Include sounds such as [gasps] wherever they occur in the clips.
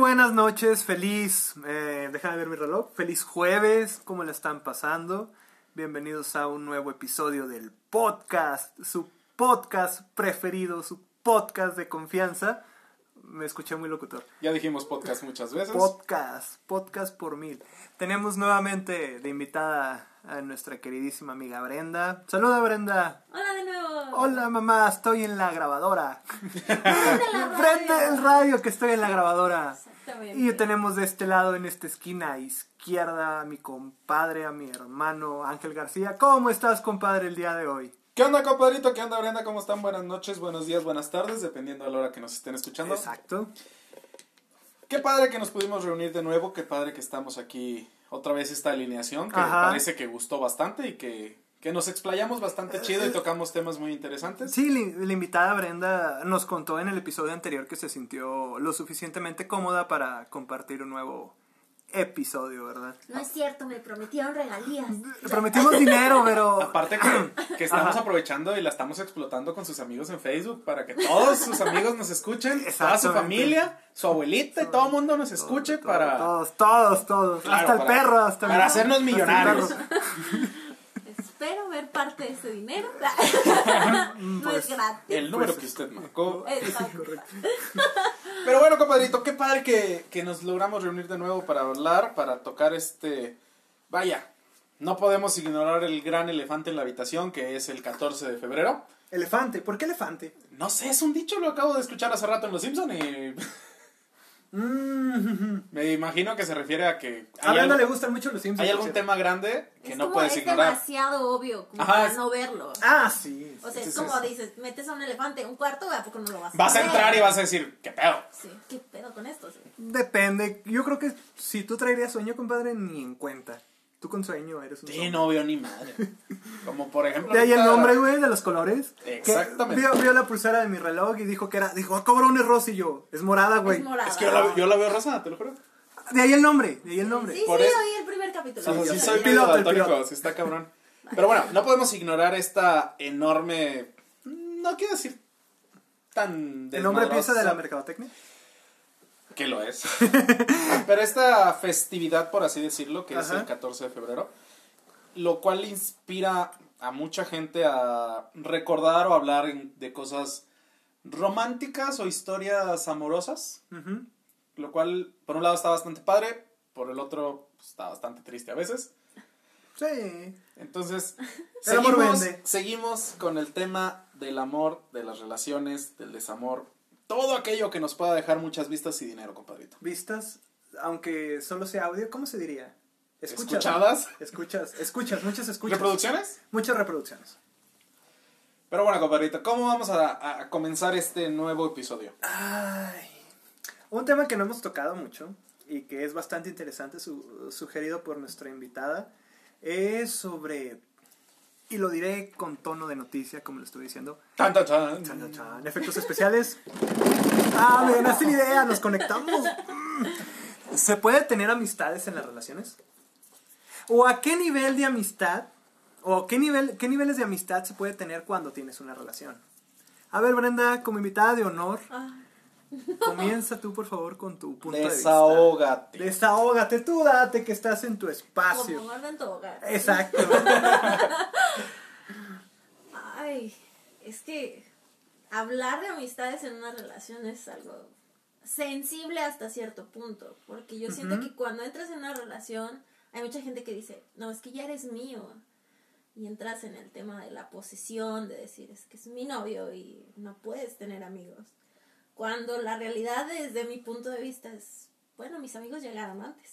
buenas noches, feliz, eh, déjame ver mi reloj, feliz jueves, ¿cómo le están pasando? Bienvenidos a un nuevo episodio del podcast, su podcast preferido, su podcast de confianza. Me escuché muy locutor. Ya dijimos podcast muchas veces. Podcast, podcast por mil. Tenemos nuevamente de invitada a nuestra queridísima amiga Brenda. Saluda Brenda. Hola de nuevo. Hola mamá, estoy en la grabadora. Prende [laughs] el radio que estoy en la grabadora. Exactamente. Y tenemos de este lado, en esta esquina izquierda, a mi compadre, a mi hermano Ángel García. ¿Cómo estás, compadre, el día de hoy? ¿Qué onda, compadrito? ¿Qué onda, Brenda? ¿Cómo están? Buenas noches, buenos días, buenas tardes, dependiendo de la hora que nos estén escuchando. Exacto. Qué padre que nos pudimos reunir de nuevo, qué padre que estamos aquí otra vez esta alineación, que Ajá. parece que gustó bastante y que, que nos explayamos bastante chido y tocamos temas muy interesantes. Sí, la, la invitada Brenda nos contó en el episodio anterior que se sintió lo suficientemente cómoda para compartir un nuevo episodio, ¿verdad? No es cierto, me prometieron regalías. Le prometimos dinero, pero... [laughs] Aparte que, que estamos aprovechando y la estamos explotando con sus amigos en Facebook para que todos sus amigos nos escuchen, toda su familia, su abuelita y todo el mundo nos escuche Todo, para... Todos, todos, todos. Claro, hasta el para- perro, hasta el- para hacernos hasta el millonarios. [laughs] Espero ver parte de ese dinero. [laughs] [laughs] no es gratis. El número Pues, que usted marcó. Exacto. [laughs] Pero bueno, compadrito, qué padre que, que nos logramos reunir de nuevo para hablar, para tocar este... Vaya, no podemos ignorar el gran elefante en la habitación que es el 14 de febrero. Elefante, ¿por qué elefante? No sé, es un dicho, lo acabo de escuchar hace rato en Los Simpson y Mm. me imagino que se refiere a que A Brenda le gustan mucho los Simpsons. hay algún tema grande que es no como, puedes es ignorar. demasiado obvio como Ajá, para es- no verlo. Ah, sí. O sea, es como dices, metes a un elefante en un cuarto, ¿a poco no lo vas a Vas a entrar y vas a decir, ¿qué pedo? Sí, ¿qué pedo con esto? Sí. Depende. Yo creo que si tú traerías sueño, compadre, ni en cuenta. Tú con sueño eres un Sí, zombie. no veo ni madre. [laughs] Como por ejemplo... De ahí el nombre, güey, de los colores. Exactamente. Vio, vio la pulsera de mi reloj y dijo que era. Dijo, ah, cabrón, es rosa y yo. Es morada, güey. Es morada. Es que yo la, yo la veo rosada, te lo juro. De ahí el nombre. De ahí el nombre. Sí, Por sí, eso- oí el primer capítulo. Sí, sí, sabía. soy piloto, el piloto. sí está cabrón. [laughs] Pero bueno, no podemos ignorar esta enorme... No quiero decir tan El nombre pieza de la mercadotecnia. Que lo es. [laughs] Pero esta festividad, por así decirlo, que es el 14 de febrero, lo cual inspira a mucha gente a recordar o hablar de cosas románticas o historias amorosas, lo cual por un lado está bastante padre, por el otro pues, está bastante triste a veces. Sí. Entonces, [laughs] seguimos, seguimos con el tema del amor, de las relaciones, del desamor, todo aquello que nos pueda dejar muchas vistas y dinero, compadrito. Vistas, aunque solo sea audio, ¿cómo se diría? ¿Escuchadas? Escuchas, escuchas, muchas escuchas. ¿Reproducciones? Muchas reproducciones. Pero bueno, compadrito, ¿cómo vamos a, a comenzar este nuevo episodio? Ay, un tema que no hemos tocado mucho y que es bastante interesante, su- sugerido por nuestra invitada, es sobre, y lo diré con tono de noticia, como lo estoy diciendo, Tan, tan, tan. chan, chan, chan, efectos especiales. Ah, me ganaste la idea, nos conectamos. Mm. ¿Se puede tener amistades en las relaciones? ¿O a qué nivel de amistad, o qué, nivel, qué niveles de amistad se puede tener cuando tienes una relación? A ver, Brenda, como invitada de honor, Ah, [laughs] Comienza tú, por favor, con tu punto de Desahógate. vista. Desahógate, tú date que estás en tu espacio. como en tu hogar. Exacto. [laughs] Ay, es que hablar de amistades en una relación es algo sensible hasta cierto punto, porque yo siento que cuando entras en una relación hay mucha gente que dice, no, es que ya eres mío. Y entras en el tema de la posesión, de decir, es que es mi novio y no puedes tener amigos. Cuando la realidad desde mi punto de vista es, bueno, mis amigos llegaron antes.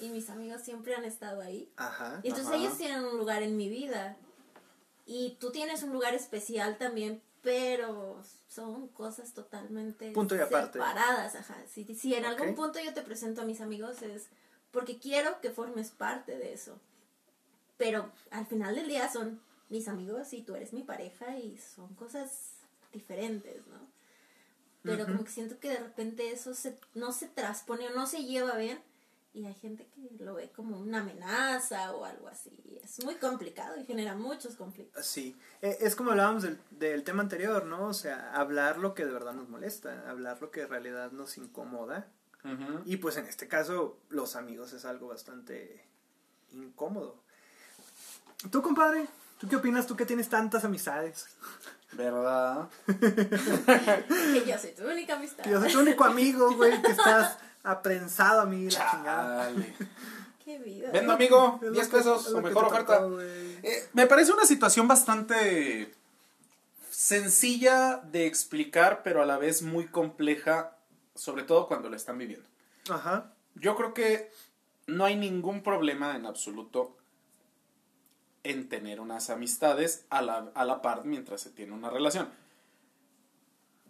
Y mis amigos siempre han estado ahí. Ajá. Y entonces Ajá. ellos tienen un lugar en mi vida. Y tú tienes un lugar especial también, pero son cosas totalmente Punto y aparte. separadas. Ajá. Si, si en Ok. algún punto yo te presento a mis amigos es porque quiero que formes parte de eso. Pero al final del día son mis amigos y tú eres mi pareja y son cosas diferentes, ¿no? Pero como que siento que de repente eso se, no se transpone o no se lleva bien y hay gente que lo ve como una amenaza o algo así. Es muy complicado y genera muchos conflictos. Sí, Eh, es como hablábamos del, del tema anterior, ¿no? O sea, hablar lo que de verdad nos molesta, hablar lo que en realidad nos incomoda. Y pues en este caso, los amigos es algo bastante incómodo. ¿Tú, compadre? ¿Tú qué opinas? ¿Tú que tienes tantas amistades? ¿Verdad? [laughs] Que yo soy tu única amistad. Yo soy tu único amigo, güey, que estás aprensado a mí, la chingada. Qué vida. Vendo, amigo, Es lo 10 que- pesos o mejor oferta. tocó. Eh, me parece una situación bastante sencilla de explicar, pero a la vez muy compleja, sobre todo cuando la están viviendo. Ajá. Yo creo que no hay ningún problema en absoluto en tener unas amistades a la, a la par mientras se tiene una relación.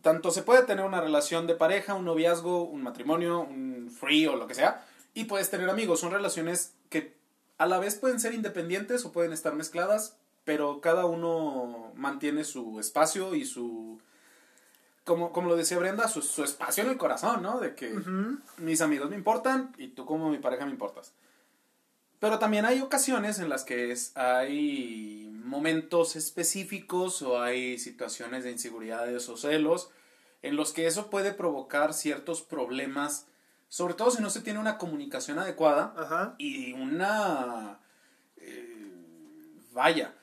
Tanto se puede tener una relación de pareja, un noviazgo, un matrimonio, un free o lo que sea, y puedes tener amigos. Son relaciones que a la vez pueden ser independientes o pueden estar mezcladas, pero cada uno mantiene su espacio y su... Como, como lo decía Brenda, su, su espacio en el corazón, ¿no? De que mis amigos me importan y tú como mi pareja me importas. Pero también hay ocasiones en las que es- hay momentos específicos o hay situaciones de inseguridades o celos en los que eso puede provocar ciertos problemas, sobre todo si no se tiene una comunicación adecuada Ajá. y una... eh, vaya,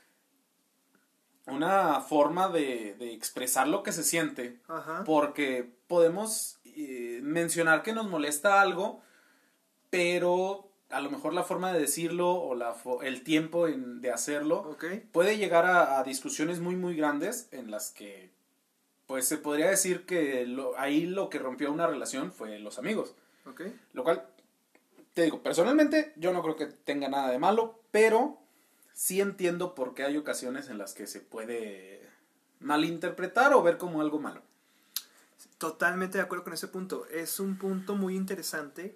una forma de, de expresar lo que se siente Ajá. porque podemos eh, mencionar que nos molesta algo, pero a lo mejor la forma de decirlo o la fo- el tiempo en- de hacerlo puede llegar a, a discusiones muy muy grandes en las que pues se podría decir que lo- ahí lo que rompió una relación fue los amigos. Lo cual, te digo, personalmente yo no creo que tenga nada de malo, pero sí entiendo por qué hay ocasiones en las que se puede malinterpretar o ver como algo malo. Totalmente de acuerdo con ese punto. Es un punto muy interesante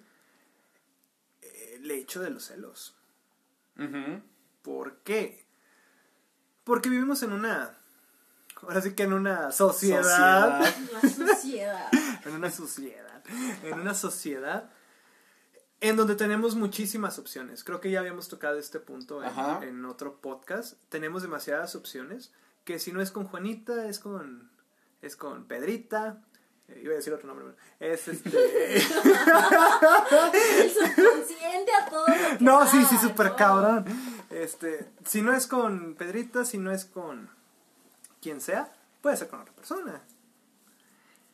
el hecho de los celos. ¿Por qué? Porque vivimos en una... Ahora sí que en una sociedad. Sociedad. [laughs] En una sociedad. En una sociedad en donde tenemos muchísimas opciones. Creo que ya habíamos tocado este punto en, en otro podcast. Tenemos demasiadas opciones. Que si no es con Juanita, es con. Es con Pedrita. Eh, iba a decir otro nombre. pero Es [laughs] este. El subconsciente a todo. lo que No, da, sí, sí, súper cabrón. Este, si no es con Pedrita, si no es con quien sea, puede ser con otra persona.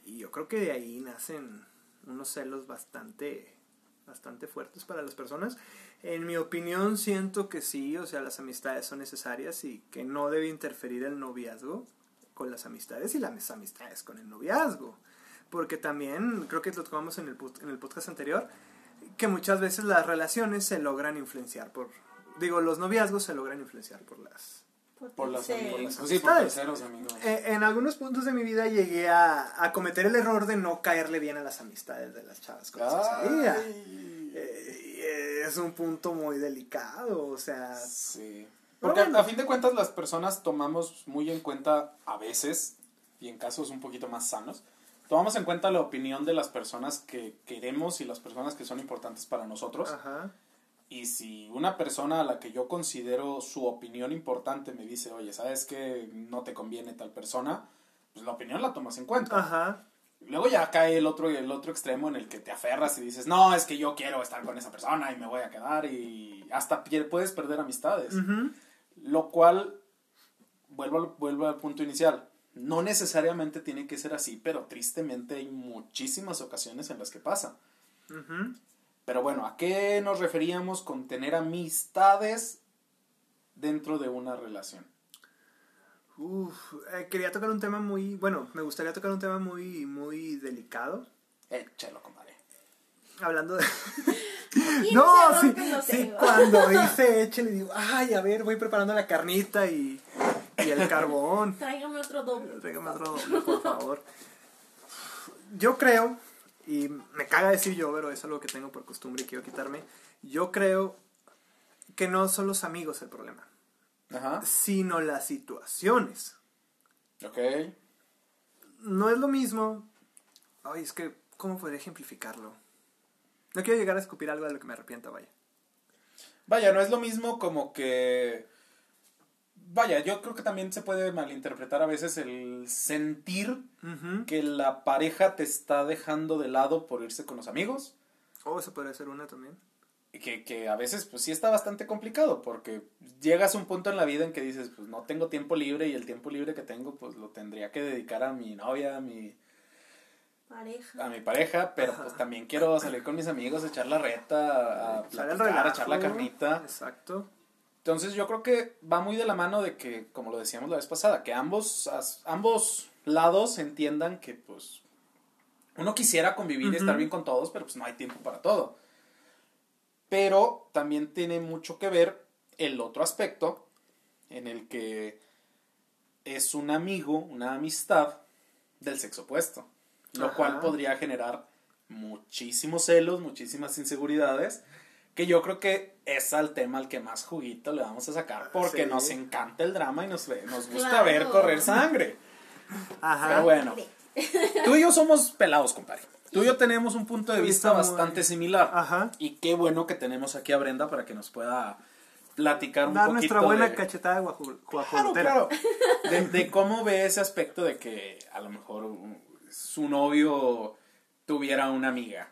Y yo creo que de ahí nacen unos celos bastante, bastante fuertes para las personas. En mi opinión, siento que sí, o sea, las amistades son necesarias y que no debe interferir el noviazgo con las amistades y las amistades con el noviazgo. Porque también, creo que lo tocamos en el, en el podcast anterior, que muchas veces las relaciones se logran influenciar por, digo, los noviazgos se logran influenciar por las... Por las terceros. amigos. las sí, por amistades. terceros amigos. Eh, en algunos puntos de mi vida llegué a, a cometer el error de no caerle bien a las amistades de las chavas con. Eh, y es un punto muy delicado, o sea... Sí. Porque bueno. a fin de cuentas las personas tomamos muy en cuenta a veces, y en casos un poquito más sanos, tomamos en cuenta la opinión de las personas que queremos y las personas que son importantes para nosotros. Ajá. Y si una persona a la que yo considero su opinión importante me dice, oye, ¿sabes que no te conviene tal persona? Pues la opinión la tomas en cuenta. Ajá. Luego ya cae el otro, el otro extremo en el que te aferras y dices, no, es que yo quiero estar con esa persona y me voy a quedar y hasta puedes perder amistades. Ujú. Lo cual, vuelvo vuelvo al punto inicial, no necesariamente tiene que ser así, pero tristemente hay muchísimas ocasiones en las que pasa. Pero bueno, ¿a qué nos referíamos con tener amistades dentro de una relación? Uf, eh, quería tocar un tema muy, bueno, me gustaría tocar un tema muy, muy delicado. Échalo, compadre. Hablando de... [laughs] No, sí, cuando dice [laughs] eche, le digo, ay, a ver, voy preparando la carnita y, y el carbón. [laughs] Tráigame otro doble. Tráigame otro doble, por favor. Yo creo, y me caga decir yo, pero es algo que tengo por costumbre y quiero quitarme. Yo creo que no son los amigos el problema, Ajá. sino las situaciones. Ok. No es lo mismo. Ay, es que, ¿cómo podría ejemplificarlo? No quiero llegar a escupir algo de lo que me arrepiento, vaya. Vaya, no es lo mismo como que... Vaya, yo creo que también se puede malinterpretar a veces el sentir que la pareja te está dejando de lado por irse con los amigos. Oh, eso podría ser una también. Y Que, que a veces pues sí está bastante complicado porque llegas a un punto en la vida en que dices pues no tengo tiempo libre y el tiempo libre que tengo pues lo tendría que dedicar a mi novia, a mi, Pareja. a mi pareja, pero pues también quiero salir con mis amigos, echar la reta, a platicar, a echar la carnita. Exacto. Entonces yo creo que va muy de la mano de que, como lo decíamos la vez pasada, que ambos, as- ambos lados entiendan que pues uno quisiera convivir y estar bien con todos, pero pues no hay tiempo para todo. Pero también tiene mucho que ver el otro aspecto en el que es un amigo, una amistad del sexo opuesto, lo Ajá. cual podría generar muchísimos celos, muchísimas inseguridades, que yo creo que es al tema al que más juguito le vamos a sacar, porque Sí. nos encanta el drama y nos, nos gusta Claro. ver correr sangre. Ajá. Pero bueno, tú y yo somos pelados, compadre. Tú y yo tenemos un punto de vista muy- bastante similar. Ajá. Y qué bueno que tenemos aquí a Brenda para que nos pueda platicar un Dar poquito nuestra buena de... cachetada guaju- Claro, guajolotera. claro. [laughs] De, de cómo ve ese aspecto de que a lo mejor su novio tuviera una amiga.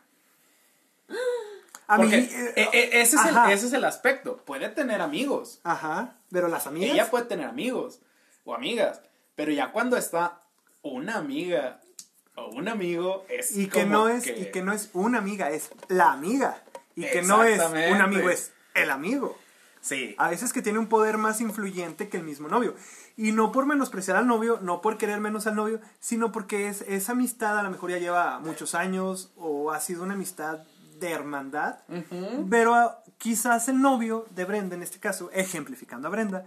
[gasps] [laughs] A mí, Porque eh, e- e- ese, es el, ese es el aspecto. Puede tener amigos. Ajá. Pero las amigas. Ella puede tener amigos o amigas. Pero ya cuando está una amiga o un amigo es y que como no es que- y que no es una amiga es la amiga y que no es un amigo es el amigo Sí. a veces que tiene un poder más influyente que el mismo novio y no por menospreciar al novio no por querer menos al novio sino porque es esa amistad a lo mejor ya lleva muchos años o ha sido una amistad de hermandad pero ah, quizás el novio de Brenda en este caso ejemplificando a Brenda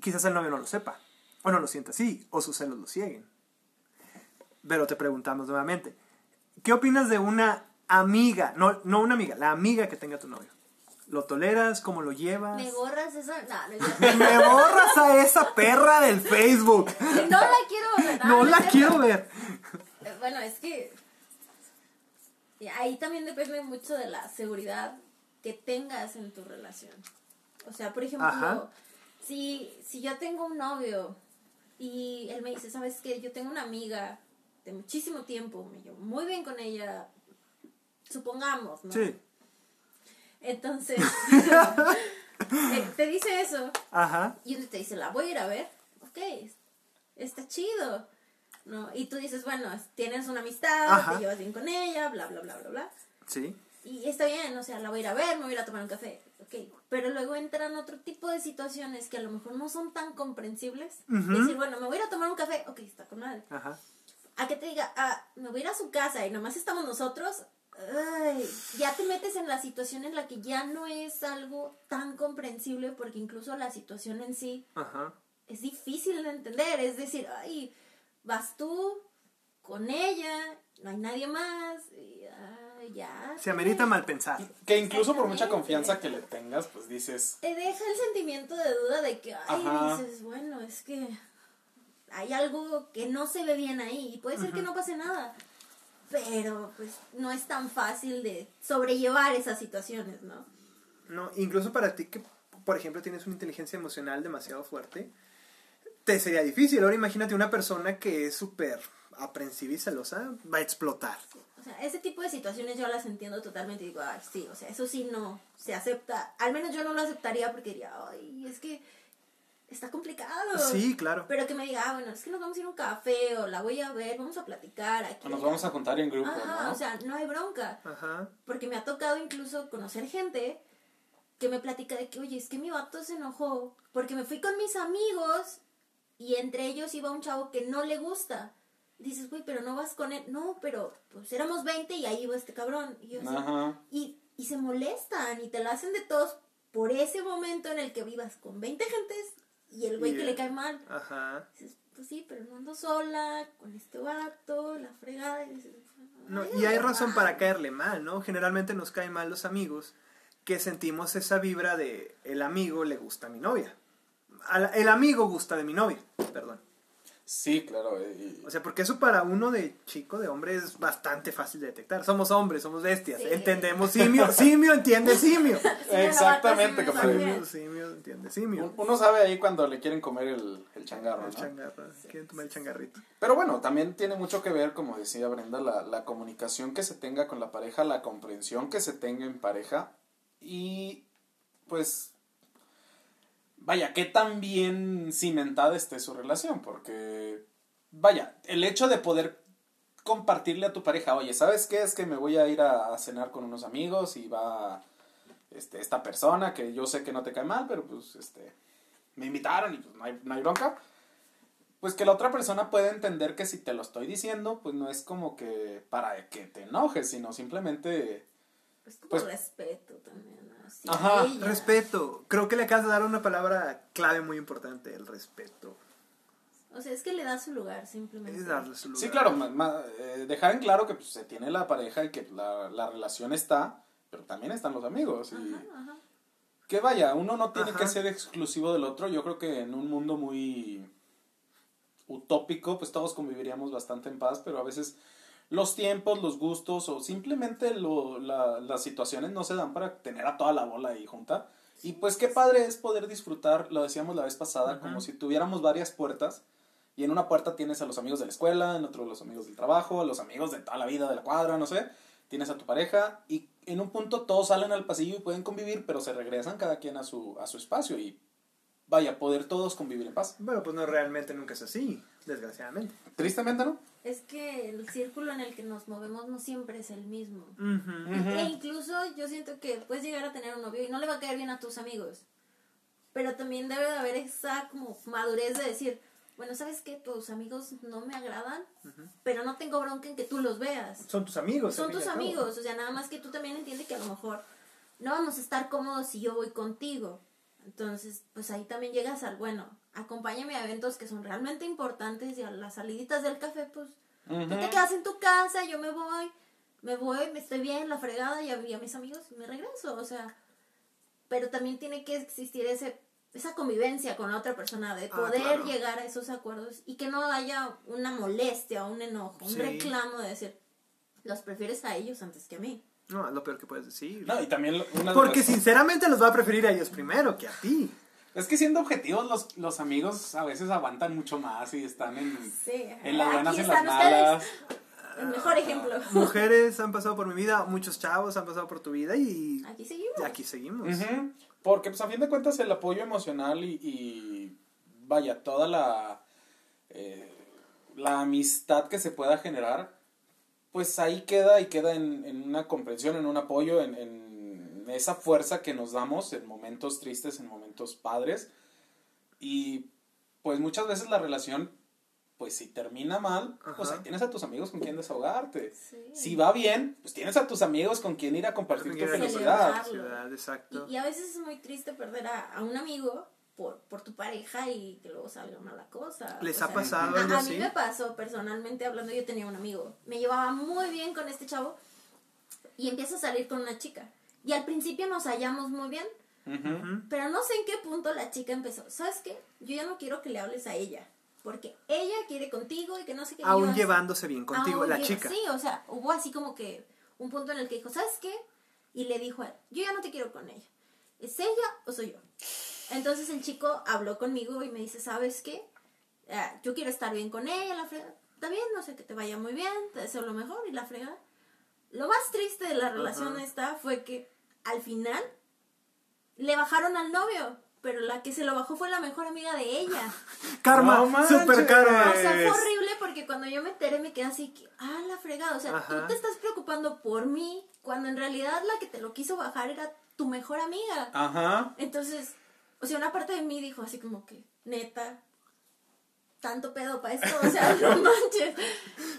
quizás el novio no lo sepa o no lo sienta así o sus celos lo cieguen pero te preguntamos nuevamente, ¿qué opinas de una amiga? No, no una amiga, la amiga que tenga tu novio. ¿Lo toleras? ¿Cómo lo llevas? ¿Me borras esa? No, no, Me [laughs] borras a esa perra del Facebook. no la quiero ver. No es la quiero ver. Bueno, es que ahí también depende mucho de la seguridad que tengas en tu relación. O sea, por ejemplo, Ajá. si, si yo tengo un novio y él me dice, ¿sabes qué? Yo tengo una amiga de muchísimo tiempo, me llevo muy bien con ella, supongamos, ¿no? Sí. Entonces, [laughs] [laughs] eh, te dice eso Ajá. y uno te dice, la voy a ir a ver, ok, está chido, ¿no? Y tú dices, bueno, tienes una amistad, Ajá. te llevas bien con ella, bla, bla, bla, bla, bla. Sí. Y está bien, o sea, la voy a ir a ver, me voy a ir a tomar un café, ok. Pero luego entran otro tipo de situaciones que a lo mejor no son tan comprensibles. Ujú. Decir, bueno, me voy a ir a tomar un café, ok, está con madre. Ajá. A que te diga, ah, me voy a ir a su casa y nomás estamos nosotros, ay, ya te metes en la situación en la que ya no es algo tan comprensible porque incluso la situación en sí Ajá. es difícil de entender. Es decir, ay, vas tú con ella, no hay nadie más, y ya. Se amerita mal pensar. Que incluso por mucha confianza que le tengas, pues dices, Te deja el sentimiento de duda de que, ay, Ajá. dices, bueno, es que hay algo que no se ve bien ahí y puede ser que no pase nada. Pero pues no es tan fácil de sobrellevar esas situaciones, ¿no? No, incluso para ti que, por ejemplo, tienes una inteligencia emocional demasiado fuerte, te sería difícil. Ahora imagínate una persona que es súper aprensiva y celosa, va a explotar. O sea, ese tipo de situaciones yo las entiendo totalmente y digo, ay, sí, o sea, eso sí no se acepta. Al menos yo no lo aceptaría porque diría, ay, es que está complicado. Sí, claro. Pero que me diga, ah, bueno, es que nos vamos a ir a un café o la voy a ver, vamos a platicar aquí. "O nos vamos a juntar en grupo, Ajá, ¿no? o sea, no hay bronca. Ajá. Porque me ha tocado incluso conocer gente que me platica de que, oye, es que mi vato se enojó porque me fui con mis amigos y entre ellos iba un chavo que no le gusta. Dices, güey, pero no vas con él. No, pero pues éramos 20 y ahí iba este cabrón. Y, yo así, y, y se molestan y te la hacen de todos por ese momento en el que vivas con 20 gentes y el güey que le cae mal. Ajá. Dices, pues sí, pero no ando sola, con este vato, la fregada. Y dices, No, "Ay, y hay razón verdad". para caerle mal, ¿no? Generalmente nos caen mal los amigos que sentimos esa vibra de el amigo le gusta a mi novia. Al- el amigo gusta de mi novia, perdón. Sí, claro. eh, y- O sea, porque eso para uno de chico, de hombre, es bastante fácil de detectar. Somos hombres, somos bestias. Sí. Entendemos simio. Simio entiende simio. [laughs] Exactamente, compadre. Simio, simio entiende simio. Uno sabe ahí cuando le quieren comer el, el changarro, El ¿no? changarro. Quieren tomar el changarrito. Pero bueno, también tiene mucho que ver, como decía Brenda, la, la comunicación que se tenga con la pareja, la comprensión que se tenga en pareja y pues vaya, qué tan bien cimentada esté su relación, porque vaya, el hecho de poder compartirle a tu pareja, oye, ¿sabes qué? Es que me voy a ir a, a cenar con unos amigos y va este, esta persona que yo sé que no te cae mal, pero pues este me invitaron y pues no hay, no hay bronca pues que la otra persona puede entender que si te lo estoy diciendo, pues no es como que para que te enojes, sino simplemente... Pues como Pues- respeto también. Ajá, ella. Respeto. Creo que le acabas de dar una palabra clave muy importante, el respeto. O sea, es que le da su lugar simplemente. Es darle su lugar. Sí, claro, ma- ma- eh, dejar en claro que pues, se tiene la pareja y que la, la relación está, pero también están los amigos. Y Ajá, ajá. que vaya, uno no tiene Ajá. que ser exclusivo del otro. Yo creo que en un mundo muy utópico, pues todos conviviríamos bastante en paz, pero a veces los tiempos, los gustos o simplemente lo, la- las situaciones no se dan para tener a toda la bola ahí junta. Y pues qué padre es poder disfrutar, lo decíamos la vez pasada, como si tuviéramos varias puertas. Y en una puerta tienes a los amigos de la escuela, en otro los amigos del trabajo, los amigos de toda la vida, de la cuadra, no sé. Tienes a tu pareja y en un punto todos salen al pasillo y pueden convivir, pero se regresan cada quien a su, a su espacio y vaya, poder todos convivir en paz. Bueno, pues no realmente nunca es así, desgraciadamente. Tristemente, ¿no? Es que el círculo en el que nos movemos no siempre es el mismo. Ujú. E incluso yo siento que puedes llegar a tener un novio y no le va a caer bien a tus amigos. Pero también debe de haber esa como madurez de decir, bueno, ¿sabes qué? Tus amigos no me agradan, pero no tengo bronca en que tú los veas. Son tus amigos. Son tus amigos, o sea, nada más que tú también entiendes que a lo mejor no vamos a estar cómodos si yo voy contigo. Entonces, pues ahí también llegas al, bueno, acompáñame a eventos que son realmente importantes y a las saliditas del café, pues tú te quedas en tu casa, yo me voy, me voy, me estoy bien, la fregada, y a, y a mis amigos y me regreso, o sea, pero también tiene que existir ese esa convivencia con la otra persona de Ah, poder claro. llegar a esos acuerdos y que no haya una molestia, un enojo, un Sí. reclamo de decir, los prefieres a ellos antes que a mí. No, es lo peor que puedes decir. No, y también una Porque sinceramente los va a preferir a ellos primero que a ti. Es que siendo objetivos, los, los amigos a veces aguantan mucho más y están en, Sí. en las buenas y en las están ustedes, malas. El mejor ejemplo. Mujeres han pasado por mi vida, muchos chavos han pasado por tu vida y Aquí seguimos. aquí seguimos. Porque, pues, a fin de cuentas, el apoyo emocional y, y vaya, toda la, eh, la amistad que se pueda generar, pues ahí queda y queda en, en una comprensión, en un apoyo, en, en esa fuerza que nos damos en momentos tristes, en momentos padres. Y, pues, muchas veces la relación, pues, si termina mal, pues Ajá. ahí tienes a tus amigos con quien desahogarte. Sí. Si va bien, pues tienes a tus amigos con quien ir a compartir tu felicidad. Exacto. Y, y a veces es muy triste perder a, a un amigo por, por tu pareja y que luego salga mala cosa. ¿Les O ha sea, pasado a, algo a así? mí me pasó personalmente hablando, yo tenía un amigo, me llevaba muy bien con este chavo y empiezo a salir con una chica. Y al principio nos hallamos muy bien, pero no sé en qué punto la chica empezó. ¿Sabes qué? Yo ya no quiero que le hables a ella. Porque ella quiere contigo y que no sé qué. Aún así- llevándose bien contigo, la chica. Sí, o sea, hubo así como que un punto en el que dijo, ¿sabes qué? Y le dijo a él, yo ya no te quiero con ella. ¿Es ella o soy yo? Entonces el chico habló conmigo y me dice, ¿sabes qué? Ah, yo quiero estar bien con ella, la frega. Está bien, no sé, que te vaya muy bien, te deseo lo mejor y la frega. Lo más triste de la relación Ajá. esta fue que al final le bajaron al novio, pero la que se lo bajó fue la mejor amiga de ella. [laughs] Karma, super karma. O sea, fue horrible porque cuando yo me enteré me quedé así que, ah, la fregada. O sea, Ajá. tú te estás preocupando por mí cuando en realidad la que te lo quiso bajar era tu mejor amiga. Ajá. Entonces, o sea, una parte de mí dijo así como que, neta, tanto pedo para esto. O sea, no [laughs] manches.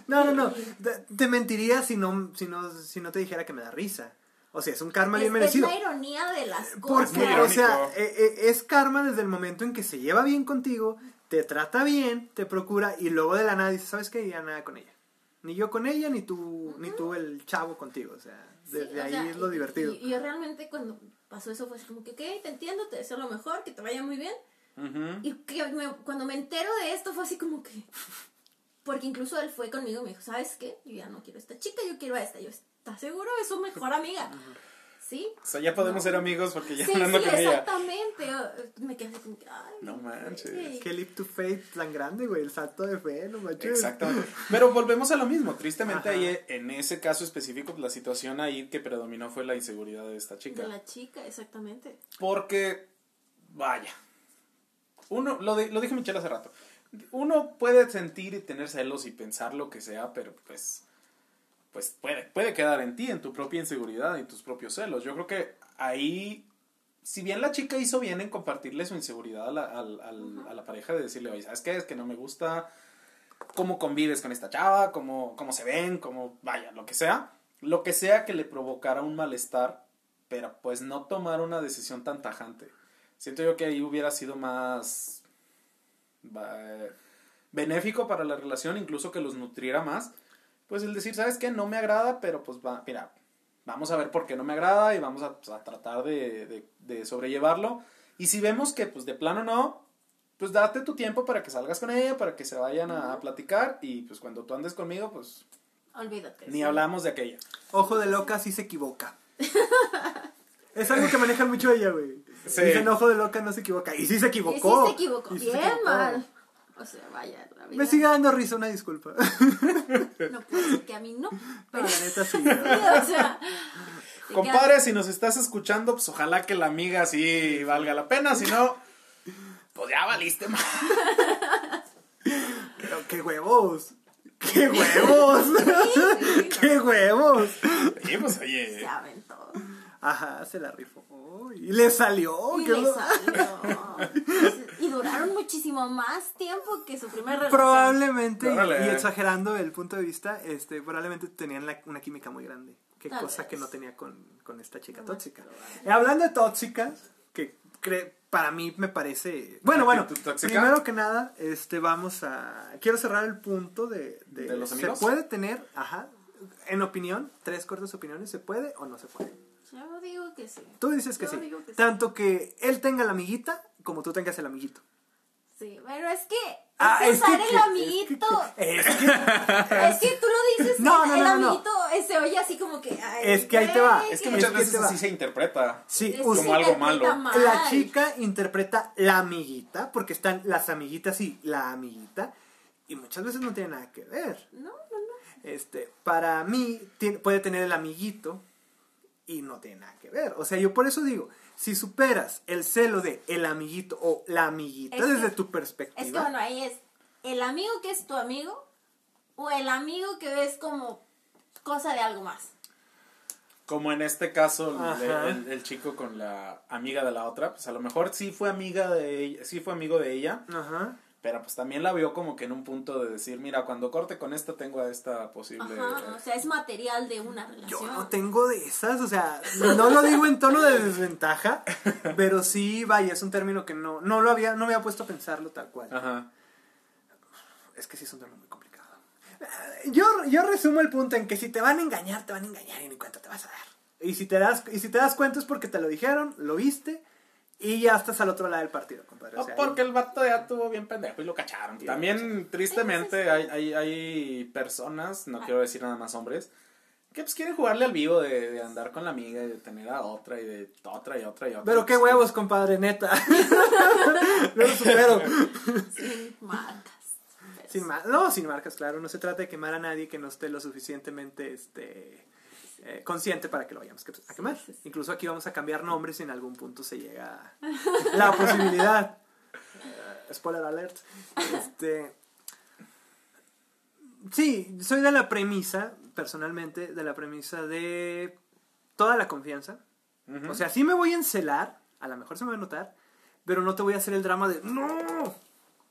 No, no, no. Te, te mentiría si no, si, no, si no te dijera que me da risa. O sea, es un karma Es, bien es merecido. la ironía de las cosas. Porque, o sea, eh, eh, es karma desde el momento en que se lleva bien contigo, te trata bien, te procura y luego de la nada dices, ¿sabes qué? Ya nada con ella. Ni yo con ella, ni tú, ni tú el chavo contigo. O sea, Sí, desde o ahí sea, es lo y- divertido. Y, y yo realmente cuando pasó eso fue así como que, ok, te entiendo, te deseo lo mejor, que te vaya muy bien. Ujú. Y que me- cuando me entero de esto fue así como que... Porque incluso él fue conmigo y me dijo, ¿sabes qué? Yo ya no quiero a esta chica, yo quiero a esta. Yo, ¿estás seguro? Es su mejor amiga. ¿Sí? O sea, ya podemos No. ser amigos porque ya Sí, hablando sí, con ella. exactamente. Me quedé así como que, ay, No manches. güey. Qué leap to faith tan grande, güey. El salto de fe, no manches. Exactamente. Pero volvemos a lo mismo. Tristemente, Ajá. ahí en ese caso específico, pues, la situación ahí que predominó fue la inseguridad de esta chica. De la chica, exactamente. Porque, vaya, uno, lo, di- lo dije Michelle hace rato, uno puede sentir y tener celos y pensar lo que sea, pero pues, pues puede, puede quedar en ti, en tu propia inseguridad y tus propios celos. Yo creo que ahí, si bien la chica hizo bien en compartirle su inseguridad a la, a la pareja, de decirle, oye, ¿sabes qué? Es que no me gusta cómo convives con esta chava, cómo, cómo se ven, cómo, vaya, lo que sea. Lo que sea que le provocara un malestar, pero pues no tomar una decisión tan tajante. Siento yo que ahí hubiera sido más benéfico para la relación, incluso que los nutriera más. Pues el decir, ¿sabes qué? No me agrada, pero pues va, mira, vamos a ver por qué no me agrada y vamos a, pues, a tratar de, de- de sobrellevarlo. Y si vemos que pues de plano no, pues date tu tiempo para que salgas con ella, para que se vayan a, a platicar y pues cuando tú andes conmigo, pues Olvídate. ni sí. hablamos de aquella. Ojo de loca sí se equivoca. [laughs] es algo que maneja mucho ella, güey. Sí. Dicen ojo de loca no se equivoca. Y sí se Y sí equivocó. se equivocó. Y sí Bien se equivocó. mal. O sea, vaya, la vida. Me sigue dando risa, una disculpa. No puedo decir que a mí no. No, Pero, la neta sí. [laughs] o sea. te Compadre, si nos estás escuchando, pues ojalá que la amiga sí valga la pena, si no, pues ya valiste más. Pero qué huevos. ¡Qué huevos! [laughs] ¡Qué huevos! Y pues oye, aventó. Ajá, se la rifó. Y le salió. Y le lo- salió. [laughs] Y duraron muchísimo más tiempo que su primer relación. Probablemente, y- exagerando el punto de vista, este, probablemente tenían la- una química muy grande. Qué Tal cosa vez. que no tenía con, con esta chica tóxica. hablando de tóxicas, que cre- para mí me parece... Bueno, bueno, ¿Actitud tóxica? primero que nada, este, vamos a... Quiero cerrar el punto de... ¿De, ¿De los ¿Se amigos? puede tener, ajá, en opinión, tres cortas opiniones, ¿se puede o no se puede? Yo digo que sí. Tú dices que Yo sí. digo que sí. Tanto que él tenga la amiguita como tú tengas el amiguito. Sí, pero es que. Ah, es que- el amiguito. Es que, [laughs] Es que tú lo dices, No, el, no, el no, no, no. amiguito eh, se oye así como que. ay, Es que ahí te va. es que Es muchas que veces así se interpreta. sí, como algo malo. mal. la chica interpreta la amiguita, porque están las amiguitas y la amiguita, y muchas veces no tiene nada que ver. No, no, no. Este, para mí tiene- puede tener el amiguito y no tiene nada que ver. O sea, yo por eso digo, si superas el celo de el amiguito o la amiguita Es que- desde tu perspectiva, Es que bueno, ahí es el amigo que es tu amigo o el amigo que ves como cosa de algo más. Como en este caso, el- el chico con la amiga de la otra, pues a lo mejor sí fue amiga de ella, sí fue amigo de ella, Ajá. Pero pues también la vio como que en un punto de decir, mira, cuando corte con esta tengo a esta posible... Ajá, o sea, es material de una relación. Yo no tengo de esas, o sea, no lo digo en tono de desventaja, pero sí, vaya, es un término que no, no lo había, no me había puesto a pensarlo tal cual. Ajá. Es que sí es un tema muy complicado. Eh, Yo, yo resumo el punto en que si te van a engañar, te van a engañar y ni cuenta te vas a dar. Y si te das, y si te das cuenta es porque te lo dijeron, lo viste, y ya estás al otro lado del partido, compadre. O sea, porque el vato ya estuvo bien pendejo y lo cacharon. Y lo También, tristemente, hay, hay, hay personas, no Ah. quiero decir nada más hombres, que pues quieren jugarle al vivo de, de andar con la amiga y de tener a otra y de otra y otra y otra. Pero qué huevos, compadre, neta. [laughs] no lo supero. Sin marcas. Sin ma- no, sin marcas, claro. No se trata de quemar a nadie que no esté lo suficientemente este, eh, consciente para que lo vayamos a quemar. sí, sí. Incluso aquí vamos a cambiar nombres si en algún punto se llega la [laughs] posibilidad. Eh, spoiler alert. Este, sí, soy de la premisa, personalmente, de la premisa de toda la confianza. O sea, sí me voy a encelar, a lo mejor se me va a notar, pero no te voy a hacer el drama de ¡No!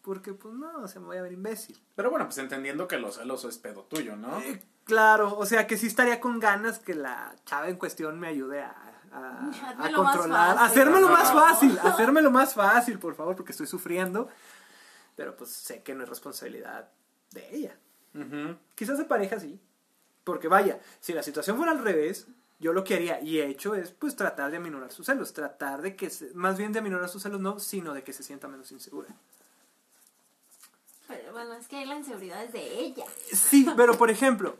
Porque, pues no, o sea, me voy a ver imbécil. Pero bueno, pues entendiendo que lo celoso es pedo tuyo, ¿no? Eh, claro, o sea, que sí estaría con ganas que la chava en cuestión me ayude a, a, [laughs] más controlar. fácil. Hacérmelo más fácil, hacérmelo más fácil, por favor, porque estoy sufriendo. Pero pues sé que no es responsabilidad de ella. Quizás de pareja sí. Porque vaya, si la situación fuera al revés, Yo lo que haría y he hecho es pues tratar de aminorar sus celos, tratar de que, se- más bien de aminorar sus celos no, sino de que se sienta menos insegura. Bueno, es que la inseguridad es de ella. Sí, [laughs] pero por ejemplo,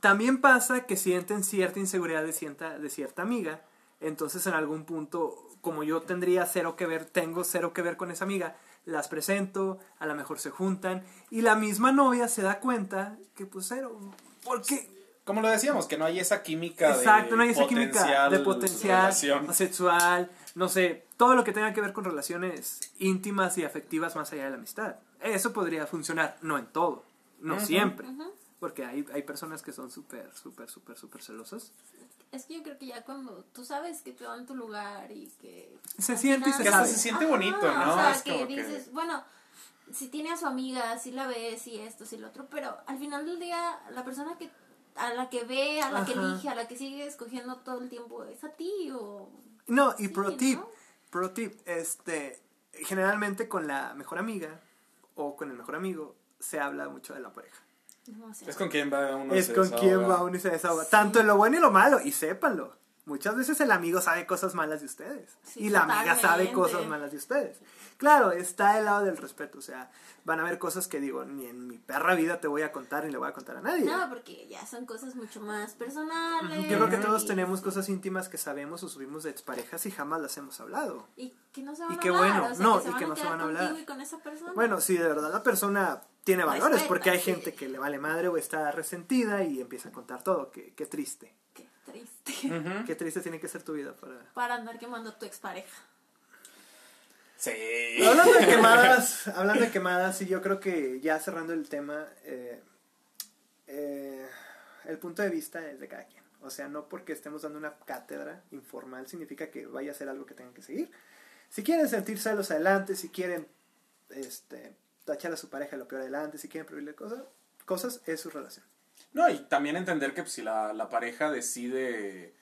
también pasa que sienten cierta inseguridad de cierta, de cierta amiga, entonces en algún punto, como yo tendría cero que ver, tengo cero que ver con esa amiga, las presento, a lo mejor se juntan, y la misma novia se da cuenta que pues cero, porque Como lo decíamos, que no hay esa química Exacto, de no hay esa química potencial de potencial relación. sexual, no sé, todo lo que tenga que ver con relaciones íntimas y afectivas más allá de la amistad. Eso podría funcionar, no en todo, no siempre, porque hay, hay personas que son súper, súper, súper, súper celosas. Es que yo creo que ya cuando tú sabes que te dan tu lugar y que... Se siente y se sabe. se siente bonito, ¿no? O sea, Es que dices, bueno, si tiene a su amiga, si la ves, y esto, si lo otro, pero al final del día, la persona que a la que ve, a la que elige, a la que sigue escogiendo todo el tiempo, es a ti o... No, y Sí, pro ¿no? tip, pro tip, este, generalmente con la mejor amiga o con el mejor amigo se habla mucho de la pareja. No sé. Es con quien va uno es se con desahoga. quien va uno y se desahoga. Tanto en lo bueno y lo malo, y sépanlo. Muchas veces el amigo sabe cosas malas de ustedes. Sí, y la amiga sabe cosas malas de ustedes. Claro, está el lado del respeto. O sea, van a haber cosas que digo, ni en mi perra vida te voy a contar ni le voy a contar a nadie. No, porque ya son cosas mucho más personales. Yo creo que y- todos tenemos cosas íntimas que sabemos o subimos de exparejas y jamás las hemos hablado. Y que no se van Y a qué hablar, bueno, o sea, no, que y que no se van a hablar. y con esa persona. Bueno, si de verdad la persona tiene valores, Respeta, porque hay sí. gente que le vale madre o está resentida y empieza a contar todo. Qué, qué triste. Qué triste. Qué triste tiene que ser tu vida para... Para andar quemando a tu expareja. Sí. Hablando de quemadas, [laughs] hablando de quemadas, y yo creo que ya cerrando el tema, eh, eh, el punto de vista es de cada quien. O sea, no porque estemos dando una cátedra informal significa que vaya a ser algo que tengan que seguir. Si quieren sentir celos adelante, si quieren este, tachar a su pareja lo peor adelante, si quieren prohibirle cosas, cosas es su relación. No, y también entender que pues, si la, la pareja decide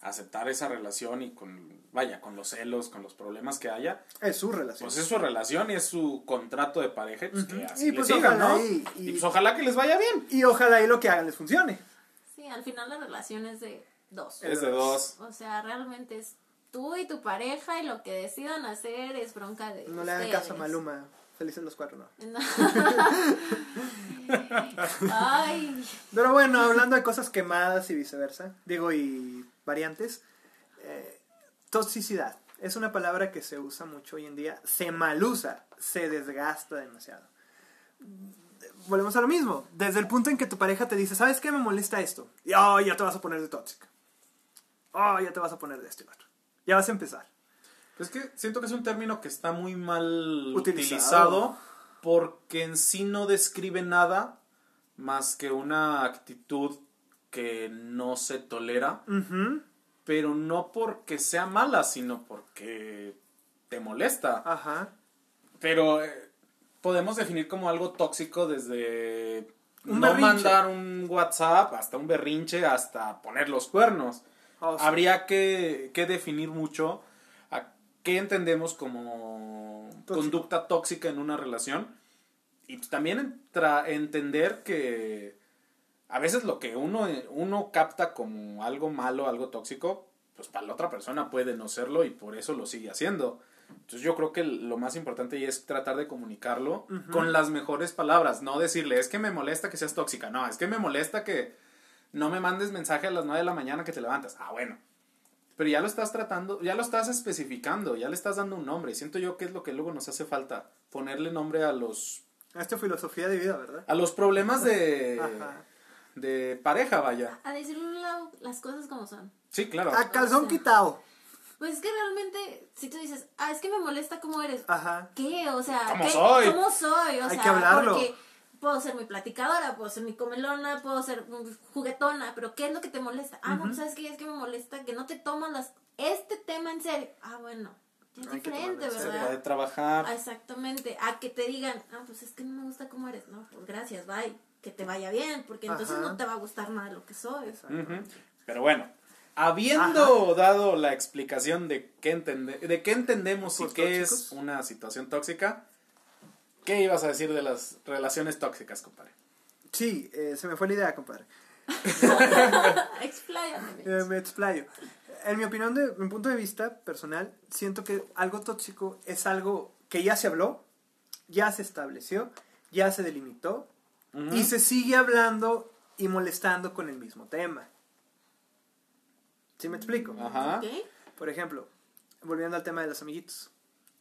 aceptar esa relación y con, vaya, con los celos, con los problemas que haya, Es su relación. pues es su relación y es su contrato de pareja, y pues que Ujú. así Y le pues sigan, ojalá ¿no? y- Y, y- pues ojalá que les vaya bien. Y ojalá y lo que hagan les funcione. Sí, al final la relación es de dos. Es de dos. O sea, realmente es tú y tu pareja y lo que decidan hacer es bronca de No le hagan caso a Maluma. Felices los cuatro, no. No. [laughs] Ay, Pero bueno, hablando de cosas quemadas y viceversa, digo, y variantes, eh, toxicidad es una palabra que se usa mucho hoy en día, se malusa, se desgasta demasiado. Volvemos a lo mismo, desde el punto en que tu pareja te dice, ¿sabes qué me molesta esto? Y oh, ya te vas a poner de tóxica. Oh, ya te vas a poner de esto y otro. Ya vas a empezar. Es que siento que es un término que está muy mal Utilizado. utilizado, porque en sí no describe nada más que una actitud que no se tolera, Ujú, pero no porque sea mala, sino porque te molesta. Ajá. Pero eh, podemos definir como algo tóxico desde Un no berrinche. mandar un WhatsApp hasta un berrinche hasta poner los cuernos. Oh, sí. Habría que, que definir mucho qué entendemos como conducta tóxica en una relación y pues también entra- entender que a veces lo que uno, uno capta como algo malo, algo tóxico, pues para la otra persona puede no serlo y por eso lo sigue haciendo. Entonces yo creo que lo más importante es tratar de comunicarlo con las mejores palabras, no decirle, es que me molesta que seas tóxica, no, es que me molesta que no me mandes mensaje a las 9 de la mañana que te levantas. Ah, bueno. Pero ya lo estás tratando, ya lo estás especificando, ya le estás dando un nombre. Siento yo que es lo que luego nos hace falta, ponerle nombre a los Esta filosofía de vida, ¿verdad? a los problemas de [laughs] Ajá. de pareja, vaya. a decir la- las cosas como son. Sí, claro. A calzón O sea. quitado. Pues es que realmente, si tú dices, ah, es que me molesta cómo eres. Ajá. ¿Qué? O sea, ¿Cómo ¿qué- soy? ¿Cómo soy? O Hay sea, que hablarlo. porque puedo ser muy platicadora, puedo ser muy comelona, puedo ser juguetona, pero ¿qué es lo que te molesta? Ah, no, ¿sabes qué? Es que me molesta que no te tomas las, este tema en serio. Ah, bueno, ya es Hay diferente, en Se ¿verdad? puede trabajar. Ah, exactamente, a que te digan, ah, pues es que no me gusta cómo eres. No, pues gracias, bye. Que te vaya bien, porque entonces Ajá. no te va a gustar nada de lo que soy. Pero bueno, habiendo dado la explicación de qué, entende- de qué entendemos y qué es una situación tóxica, ¿qué ibas a decir de las relaciones tóxicas, compadre? Sí, eh, se me fue la idea, compadre. [laughs] Expláyame. [laughs] Eh, me explayo. En mi opinión, de mi punto de vista personal, siento que algo tóxico es algo que ya se habló, ya se estableció, ya se delimitó y se sigue hablando y molestando con el mismo tema. ¿Sí me explico? Ajá. Ok. Por ejemplo, volviendo al tema de los amiguitos.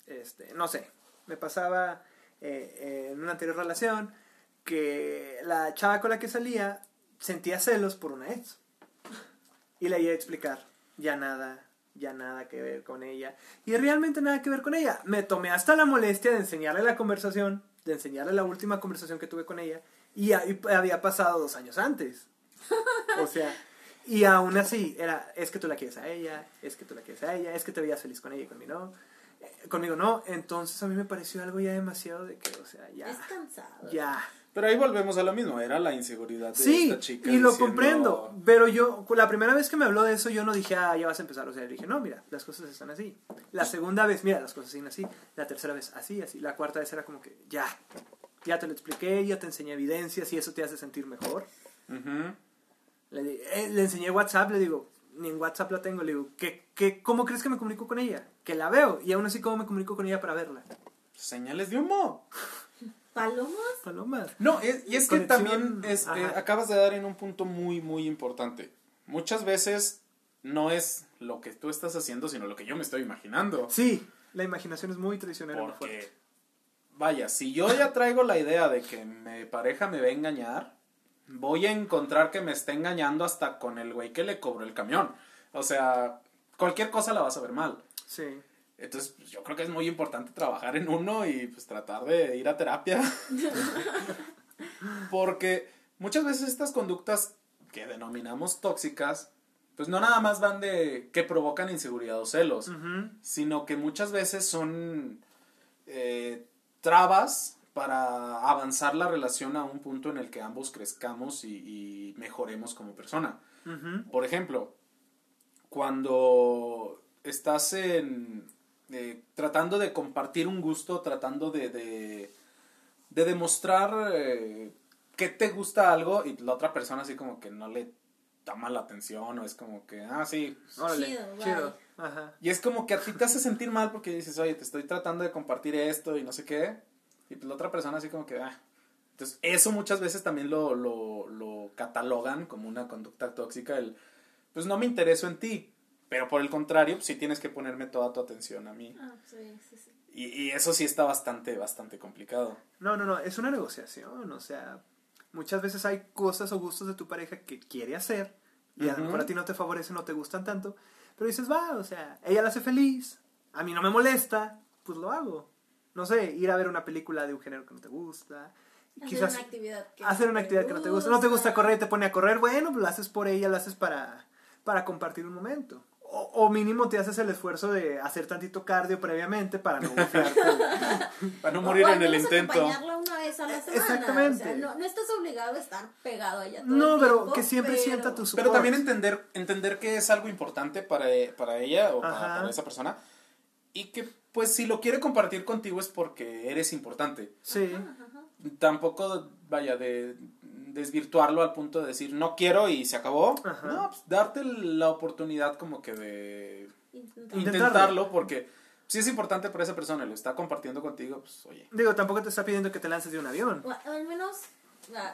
Este, no sé, me pasaba eh, eh, en una anterior relación que la chava con la que salía sentía celos por una ex. Y le iba a explicar, ya nada, ya nada que ver con ella. Y realmente nada que ver con ella. Me tomé hasta la molestia de enseñarle la conversación, de enseñarle la última conversación que tuve con ella. Y había pasado dos años antes. O sea, y aún así, era, es que tú la quieres a ella, es que tú la quieres a ella, es que te veías feliz con ella y conmigo no. Conmigo no. Entonces a mí me pareció algo ya demasiado de que, o sea, ya, Es cansado. ya. Pero ahí volvemos a lo mismo, era la inseguridad de Sí, esta chica. y lo diciendo- comprendo. Pero yo, la primera vez que me habló de eso, yo no dije, ah, ya vas a empezar. O sea, dije, no, mira, las cosas están así. La segunda vez, mira, las cosas siguen así. La tercera vez, así, así. La cuarta vez era como que, ya. Ya te lo expliqué, ya te enseñé evidencias y eso te hace sentir mejor. Le, eh, le enseñé WhatsApp, le digo, ni en WhatsApp la tengo. Le digo, ¿qué, qué, ¿cómo crees que me comunico con ella? Que la veo. Y aún así, ¿cómo me comunico con ella para verla? Señales de humo. ¿Palomas? Palomas. No, es- y es que Conexión, también es, eh, acabas de dar en un punto muy, muy importante. Muchas veces no es lo que tú estás haciendo, sino lo que yo me estoy imaginando. Sí, la imaginación es muy traicionera, muy. Porque, vaya, si yo ya traigo la idea de que mi pareja me va a engañar, voy a encontrar que me está engañando hasta con el güey que le cobró el camión. O sea, cualquier cosa la vas a ver mal. Sí. Entonces, pues, yo creo que es muy importante trabajar en uno y pues tratar de ir a terapia. [laughs] Porque muchas veces estas conductas que denominamos tóxicas, pues no nada más van de que provocan inseguridad o celos, sino que muchas veces son eh, trabas para avanzar la relación a un punto en el que ambos crezcamos y, y mejoremos como persona. Por ejemplo, cuando estás en, eh, tratando de compartir un gusto, tratando de, de, de demostrar eh, que te gusta algo y la otra persona así como que no le toma la atención o es como que, ah, sí. Órale, Chido, chido. Ajá. Y es como que a ti te hace sentir mal porque dices, oye, te estoy tratando de compartir esto y no sé qué. Y pues la otra persona así como que, ah. Entonces, eso muchas veces también lo, lo, lo catalogan como una conducta tóxica, el, pues no me intereso en ti, pero por el contrario, pues sí tienes que ponerme toda tu atención a mí. Ah, sí, sí, sí. Y, y eso sí está bastante, bastante complicado. No, no, no, es una negociación, o sea, muchas veces hay cosas o gustos de tu pareja que quiere hacer y a lo mejor a ti no te favorecen, no te gustan tanto, pero dices, va, o sea, ella la hace feliz, a mí no me molesta, pues lo hago. No sé, ir a ver una película de un género que no te gusta, Hacer quizás una actividad que hacer no una te actividad que no te gusta, no te gusta correr y te pone a correr, bueno, pues lo haces por ella, lo haces para, para compartir un momento. O, o mínimo te haces el esfuerzo de hacer tantito cardio previamente para no. [laughs] Para no morir o en el intento. acompañarla una vez a la semana. Exactamente. O sea, no, no estás obligado a estar pegado a ella todo No, el pero tiempo, que siempre pero- sienta tu Pero support. también entender, entender que es algo importante para, para ella o para, para esa persona. Y que, pues, si lo quiere compartir contigo es porque eres importante. Sí. Tampoco, vaya, de desvirtuarlo al punto de decir, no quiero y se acabó. Ajá. No, pues, darte la oportunidad como que de Intentar. Intentarlo. intentarlo porque si es importante para esa persona y lo está compartiendo contigo, pues, oye. Digo, tampoco te está pidiendo que te lances de un avión. O al menos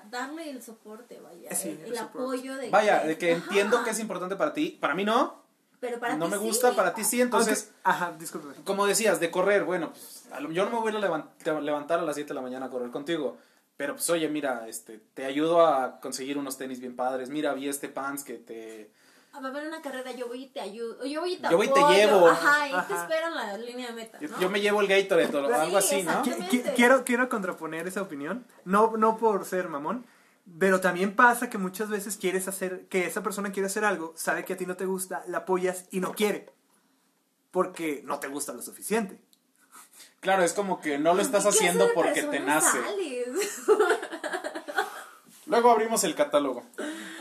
darle el soporte, vaya. Sí, el, el el soporte. apoyo de Vaya, de que Ajá. entiendo que es importante para ti. Para mí no. Pero para no ti me sí. gusta, para ti sí. Entonces, Aunque- ajá, disculpe. como decías, de correr, bueno, pues yo no me voy a levan- te- levantar a las 7 de la mañana a correr contigo. Pero pues oye, mira, este, te ayudo a conseguir unos tenis bien padres. Mira, vi este pants que te... A ver una carrera, yo voy y te ayudo. Yo voy y te Yo voy y te llevo. Ajá, y te Ajá. espero en la línea de meta. Yo, ¿no? yo me llevo el Gatorade o algo Sí, así, ¿no? quiero, quiero contraponer esa opinión. No, no por ser mamón. Pero también pasa que muchas veces quieres hacer, que esa persona quiere hacer algo, sabe que a ti no te gusta, la apoyas y no quiere. Porque no te gusta lo suficiente. Claro, es como que no lo estás ¿Qué haciendo porque te nace. sales? Luego abrimos el catálogo.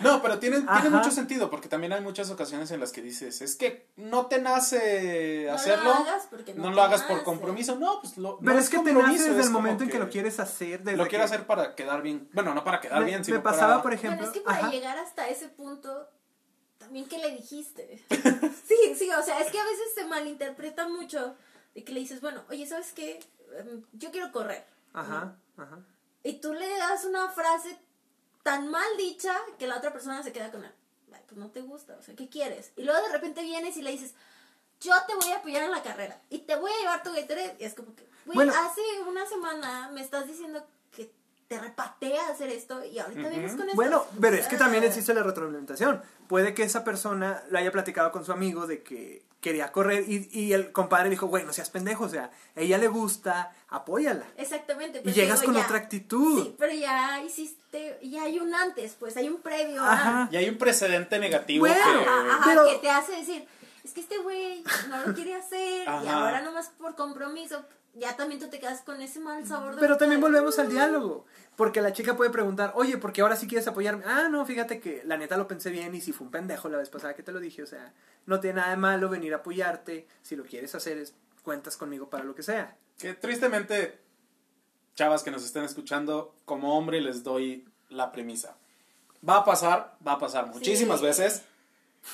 No, pero tiene, tiene mucho sentido porque también hay muchas ocasiones en las que dices, es que no te nace No lo hacerlo, hagas porque no no lo hagas por compromiso, no, pues lo Pero no es que te nace desde es el momento en que lo quieres hacer. Desde Lo que- quiero hacer para quedar bien, bueno, no para quedar Me, bien, me sino pasaba, para... por ejemplo. Bueno, es que para ajá. llegar hasta ese punto, también que le dijiste. [laughs] sí, sí, o sea, es que a veces se malinterpreta mucho de que le dices, bueno, oye, ¿sabes qué? Em, Yo quiero correr. Ajá, ajá. Y tú le das una frase tan mal dicha que la otra persona se queda con él. Ay, pues no te gusta, o sea, ¿qué quieres? Y luego de repente vienes y le dices, yo te voy a apoyar en la carrera y te voy a llevar tu Gatorade. Y es como que, güey, Bueno. hace una semana me estás diciendo que te repatea hacer esto y ahorita vienes con esto. Bueno, pero es que también Ah. existe la retroalimentación. Puede que esa persona lo haya platicado con su amigo de que quería correr y, y el compadre dijo, güey, no seas pendejo, o sea, a ella le gusta, apóyala. Exactamente. Y pero llegas digo, con ya- otra actitud. Sí, pero ya hiciste, ya hay un antes, pues hay un previo. Y hay un precedente negativo Bueno, que... Ajá, ajá, Pero- que te hace decir, es que este güey no lo quiere hacer y ahora nomás por compromiso, ya también tú te quedas con ese mal sabor de Pero boca también de, volvemos al "Mm". diálogo. Porque la chica puede preguntar, oye, porque ahora sí quieres apoyarme. Ah, no, fíjate que la neta lo pensé bien y si fue un pendejo la vez pasada que te lo dije. O sea, no tiene nada de malo venir a apoyarte. Si lo quieres hacer, es, cuentas conmigo para lo que sea. Que tristemente, chavas que nos estén escuchando, como hombre les doy la premisa. Va a pasar, va a pasar muchísimas Sí. veces.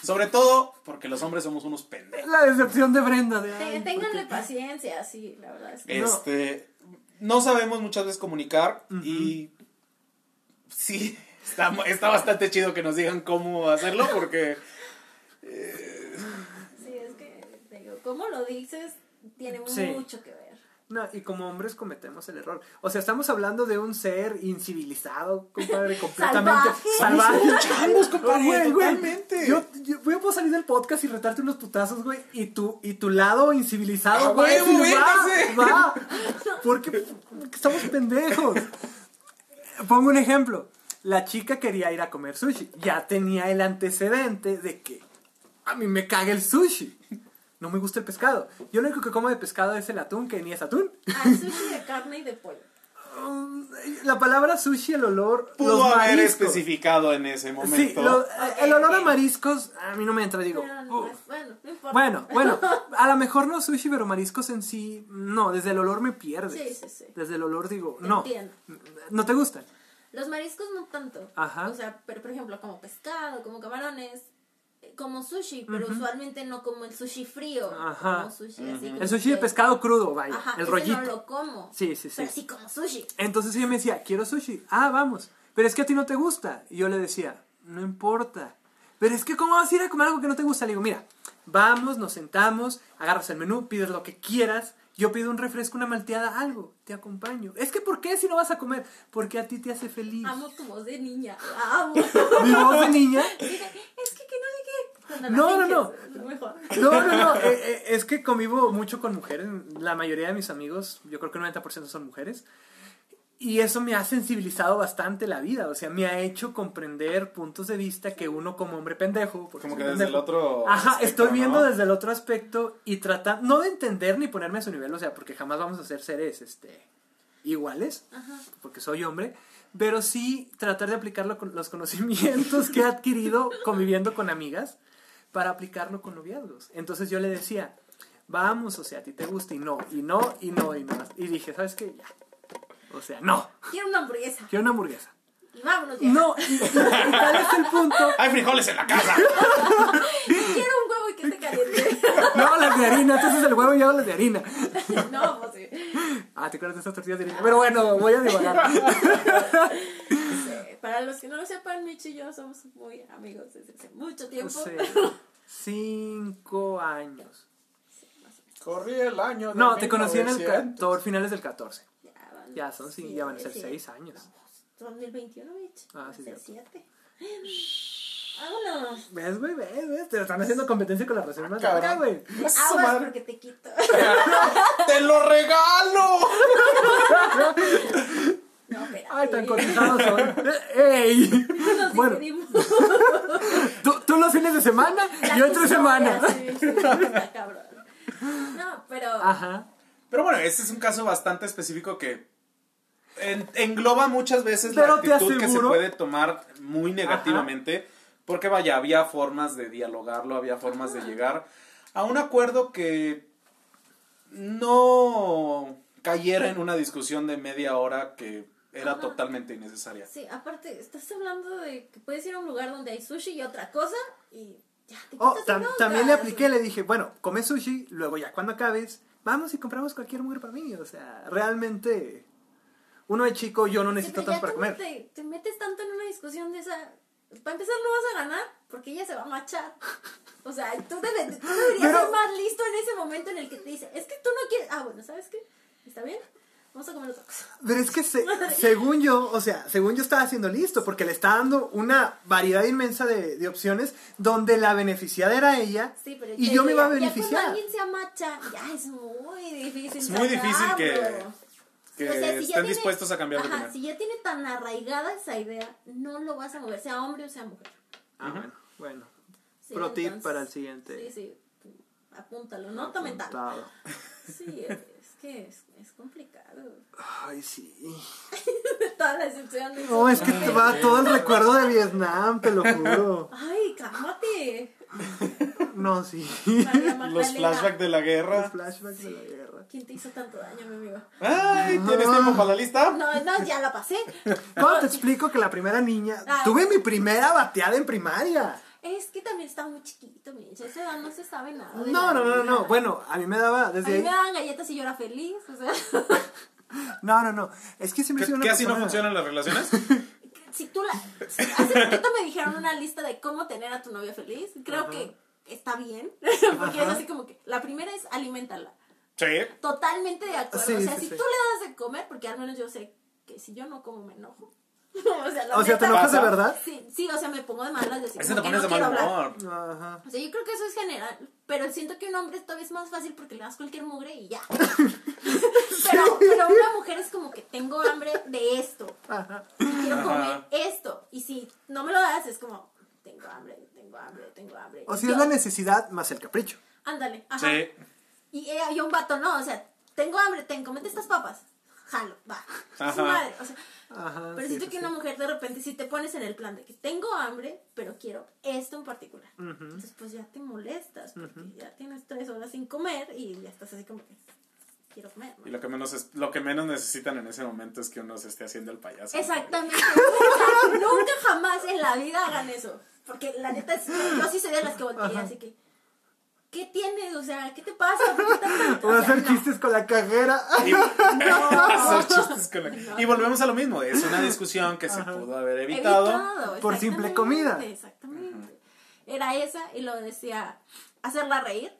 Sobre todo porque los hombres somos unos pendejos. La decepción de Brenda. De, Te- "Ay, ¿por Ténganle qué?". paciencia, sí, la verdad es que No. Este, no sabemos muchas veces comunicar y sí, está, está bastante chido que nos digan cómo hacerlo porque sí, es que te digo, cómo lo dices tiene Sí. mucho que ver. No, y como hombres cometemos el error. O sea, estamos hablando de un ser incivilizado, compadre, completamente Salvaje. salvaje. [laughs] Compadre, Güey, güey. Yo, yo, yo puedo salir del podcast y retarte unos putazos, güey, y tu, y tu lado incivilizado, ¡A güey, sí, va, va. [laughs] Porque, porque estamos pendejos. Pongo un ejemplo. La chica quería ir a comer sushi. Ya tenía el antecedente de que a mí me caga el sushi. No me gusta el pescado. Yo lo único que como de pescado es el atún, que ni es atún. Ah, sushi de carne y de pollo. Um, [laughs] La palabra sushi, el olor. pudo los haber mariscos. especificado en ese Sí, momento. lo- el olor a mariscos a mí no me entra, digo. Pero no, "Uf". es- bueno, no importa. Bueno, bueno, [laughs] a lo mejor no sushi, pero mariscos en sí, no, desde el olor me pierdes. Sí, sí, sí. Desde el olor digo, Te no. entiendo. ¿No te gustan? Los mariscos no tanto. Ajá. O sea, pero por ejemplo, como pescado, como camarones, eh, como sushi, pero usualmente no como el sushi frío. Ajá. Como sushi así. como El sushi de que- pescado crudo, vaya, Ajá, el rollito. no lo como. Sí, sí, sí. Pero sí como sushi. Entonces ella me decía, quiero sushi. Ah, vamos. Pero es que a ti no te gusta. Y yo le decía, no importa. Pero es que, ¿cómo vas a ir a comer algo que no te gusta? Le digo, mira, vamos, nos sentamos, agarras el menú, pides lo que quieras. Yo pido un refresco, una malteada, algo. Te acompaño. Es que, ¿por qué si no vas a comer? Porque a ti te hace feliz. Amo tu voz de niña. La [laughs] amo. Mi voz de niña. [laughs] Es que que no. Cuando la No, no, no. mejor. No, no, no. eh, eh, es que convivo mucho con mujeres. La mayoría de mis amigos, yo creo que el 90% son mujeres. Y eso me ha sensibilizado bastante la vida. O sea, me ha hecho comprender puntos de vista que uno como hombre pendejo. Como que desde pendejo, el otro Ajá, aspecto, estoy viendo ¿no? desde el otro aspecto y tratar, no de entender ni ponerme a su nivel, o sea, porque jamás vamos a ser seres este, iguales, Ajá. porque soy hombre, pero sí tratar de aplicarlo con los conocimientos que he adquirido conviviendo con amigas para aplicarlo con noviazgos. Entonces yo le decía, vamos, o sea, a ti te gusta y no, y no, y no, y no. Y dije, ¿sabes qué? Ya. O sea, no, Quiero una hamburguesa. quiero una hamburguesa. Y vámonos ya. No, y, y- y tal es el punto. [laughs] ¡Hay frijoles en la casa! [laughs] Quiero un huevo y que esté caliente. [laughs] No, las de harina, entonces el huevo y yo las de harina. no, pues sí. Ah, ¿te acuerdas de estas tortillas de harina? Pero bueno, voy a divagar. Sí, Para los que no lo sepan, Michi y yo somos muy amigos desde hace mucho O tiempo. sea, [laughs] cinco años. Corrí el año. de No, te conocí en el 1900. 14, finales del 14. Ya, van, Ya son, sí, ya van a ser seis años. 2021, Mitch. Ah, sí, Va a ser cierto. siete. Vámonos. ¿Ves, güey? ¿Ves, ves? Te están haciendo competencia con la relación más cabrón. larga, güey. ¡A su Aguas porque te quito. [laughs] ¡Te lo regalo! [laughs] Tan cotizados son. [laughs] ¡Ey! Nos Bueno, [laughs] tú, tú los fines de semana, [laughs] yo entre semana. Sí, sí. No, pero. Ajá. Pero bueno, este es un caso bastante específico que en- engloba muchas veces Pero la actitud que se puede tomar muy negativamente, porque vaya, había formas de dialogarlo, había formas de llegar a un acuerdo que no cayera en una discusión de media hora que era Ajá. totalmente innecesaria. Sí, aparte, estás hablando de que puedes ir a un lugar donde hay sushi y otra cosa y ya te Oh, tam- también le apliqué, le dije, bueno, come sushi, luego ya cuando acabes, vamos y compramos cualquier mujer para mí. O sea, realmente, uno de chico, yo no necesito tanto para comer. Te, te metes tanto en una discusión de esa. Para empezar, no vas a ganar porque ella se va a machar. O sea, tú, debes- tú deberías Pero- ser más listo en ese momento en el que te dice: Es que tú no quieres. Ah, bueno, ¿sabes qué? ¿Está bien? Vamos a comer otra cosa. Pero es que se- [laughs] según yo, o sea, según yo estaba haciendo listo, porque le está dando una variedad inmensa de, de opciones donde la beneficiada era ella Sí, pero y yo me iba a ya- Ya beneficiar. cuando alguien se amacha, ya es muy difícil. Es muy difícil que-. Que O sea, si ya estén tiene- dispuestos a cambiar de Ajá, opinión. si ya tiene tan arraigada esa idea, no lo vas a mover, sea hombre o sea mujer. Ah, bueno, bueno. Sí, Pro tip para el siguiente. Sí, sí. Apúntalo, nota mental. Sí, que es, es complicado. Ay, sí. [laughs] Toda la excepción de No, es que te va todo el recuerdo de Vietnam, te lo juro. Ay, cálmate. No, sí. Los flashbacks de la Los guerra. flashbacks de la guerra. ¿Quién te hizo tanto daño, mi amigo? Ay, ¿tienes tiempo para la lista? No, no, ya la pasé. ¿Cómo te explico que la primera niña... Ah. Tuve mi primera bateada en primaria. Es que también está muy chiquito, mi hija. Esa edad no se sabe nada. No, no, no, no. Bueno, a mí me daba A mí ahí... me daban galletas y yo era feliz. O sea, [laughs] No, no, no. Es que siempre he ¿Que, sido una que así no funcionan las relaciones? [laughs] si tú la. hace poquito me dijeron una lista de cómo tener a tu novia feliz. Creo que está bien. [laughs] Porque es así como que. La primera es alimentarla. Sí. Totalmente de acuerdo. Sí, o sea, sí, si sí. tú le das de comer, porque al menos yo sé que si yo no como me enojo. [laughs] o sea, la O sea, ¿te enojas de verdad? Sí, sí, o sea, me pongo de malas. de como te pones no de mal quiero hablar. humor. Ajá. O sea, yo creo que eso es general, pero siento que un hombre todavía es más fácil porque le das cualquier mugre y ya. [laughs] [laughs] pero, pero una mujer es como que tengo hambre de esto, Ajá. quiero Ajá. comer esto, y si no me lo das es como, tengo hambre, tengo hambre, tengo hambre. O si Yo- es la necesidad más el capricho. Ándale, ajá. Sí. Y, ella- y un vato, no, o sea, tengo hambre, ten, comete estas papas. Jalo, va. [laughs] Ajá. Su madre, o sea, Ajá. pero sí, siento sí, que sí. una mujer de repente si te pones en el plan de que tengo hambre, pero quiero esto en particular. Entonces pues ya te molestas porque ya tienes tres horas sin comer y ya estás así como que quiero comer. ¿no? Y lo que menos es, lo que menos necesitan en ese momento es que uno se esté haciendo el payaso. Exactamente. Nunca, nunca jamás en la vida hagan eso. Porque la neta es, yo sí soy de las que volteé, así que ¿qué tienes? O sea, ¿qué te pasa? ¿Por qué [laughs] O hacer no. chistes con la cajera. [laughs] Y, hacer chistes con la- y volvemos a lo mismo. Es una discusión que se pudo haber evitado. Evitado, Por simple comida. Exactamente. Era esa y lo decía, hacerla reír,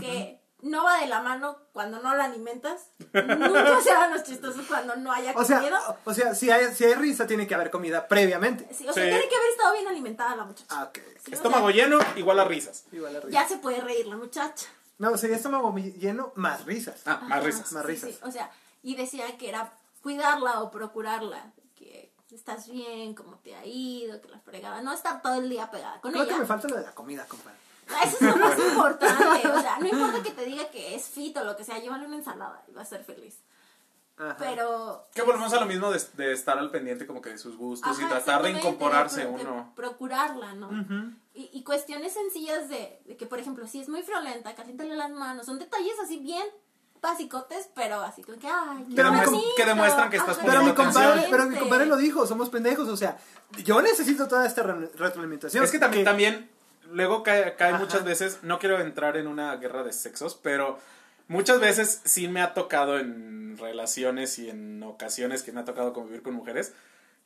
que no va de la mano cuando no la alimentas. Nunca se hagan los chistosos cuando no haya O comida. sea, o sea, si hay, si hay risa, tiene que haber comida previamente. Sí, o sea, Sí. tiene que haber estado bien alimentada la muchacha. Ah, ok. Sí, o Estómago sea, lleno, igual a risas. Igual la risa. ya se puede reír la muchacha. No, sería estómago lleno más risas. Ah, más risas. Más Sí, risas. sí, O sea, y decía que era cuidarla o procurarla. Que estás bien, cómo te ha ido, que la fregada. No estar todo el día pegada con Creo ella. que me falta lo de la comida, compadre. Eso es lo más importante. O sea, no importa que te diga que es fit o lo que sea, llévale una ensalada y va a ser feliz. Ajá. Pero. Que volvemos a lo mismo de, de estar al pendiente como que de sus gustos y Ajá, tratar de incorporarse de de uno. procurarla, ¿no? y, y cuestiones sencillas de, de que, por ejemplo, si es muy friolenta, caliéntale las manos. Son detalles así bien basicotes, pero así como que, ay, qué Pero bonito. que demuestran que estás Pero mi, compadre, pero mi compadre lo dijo, somos pendejos, o sea, yo necesito toda esta re- retroalimentación. Es que también, Que- también luego cae, cae muchas veces, no quiero entrar en una guerra de sexos, pero muchas veces sí me ha tocado en relaciones y en ocasiones que me ha tocado convivir con mujeres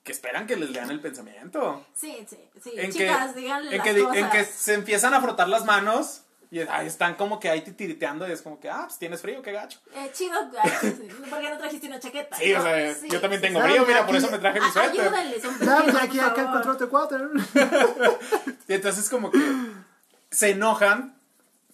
que esperan que les lean el pensamiento. Sí, sí, sí. En Chicas, que, díganle en, las que, cosas. en que se empiezan a frotar las manos y están como que ahí titiriteando y es como que, ah, pues tienes frío, qué gacho. Eh, chido. [laughs] ¿por qué no trajiste una chaqueta? Sí, o sea, sí, yo también sí, tengo sí. frío, mira, Aquí- por eso me traje mi Ah, suéter. Ayúdenles un Dame aquí, acá el control de cuatro. [laughs] Y entonces como que se enojan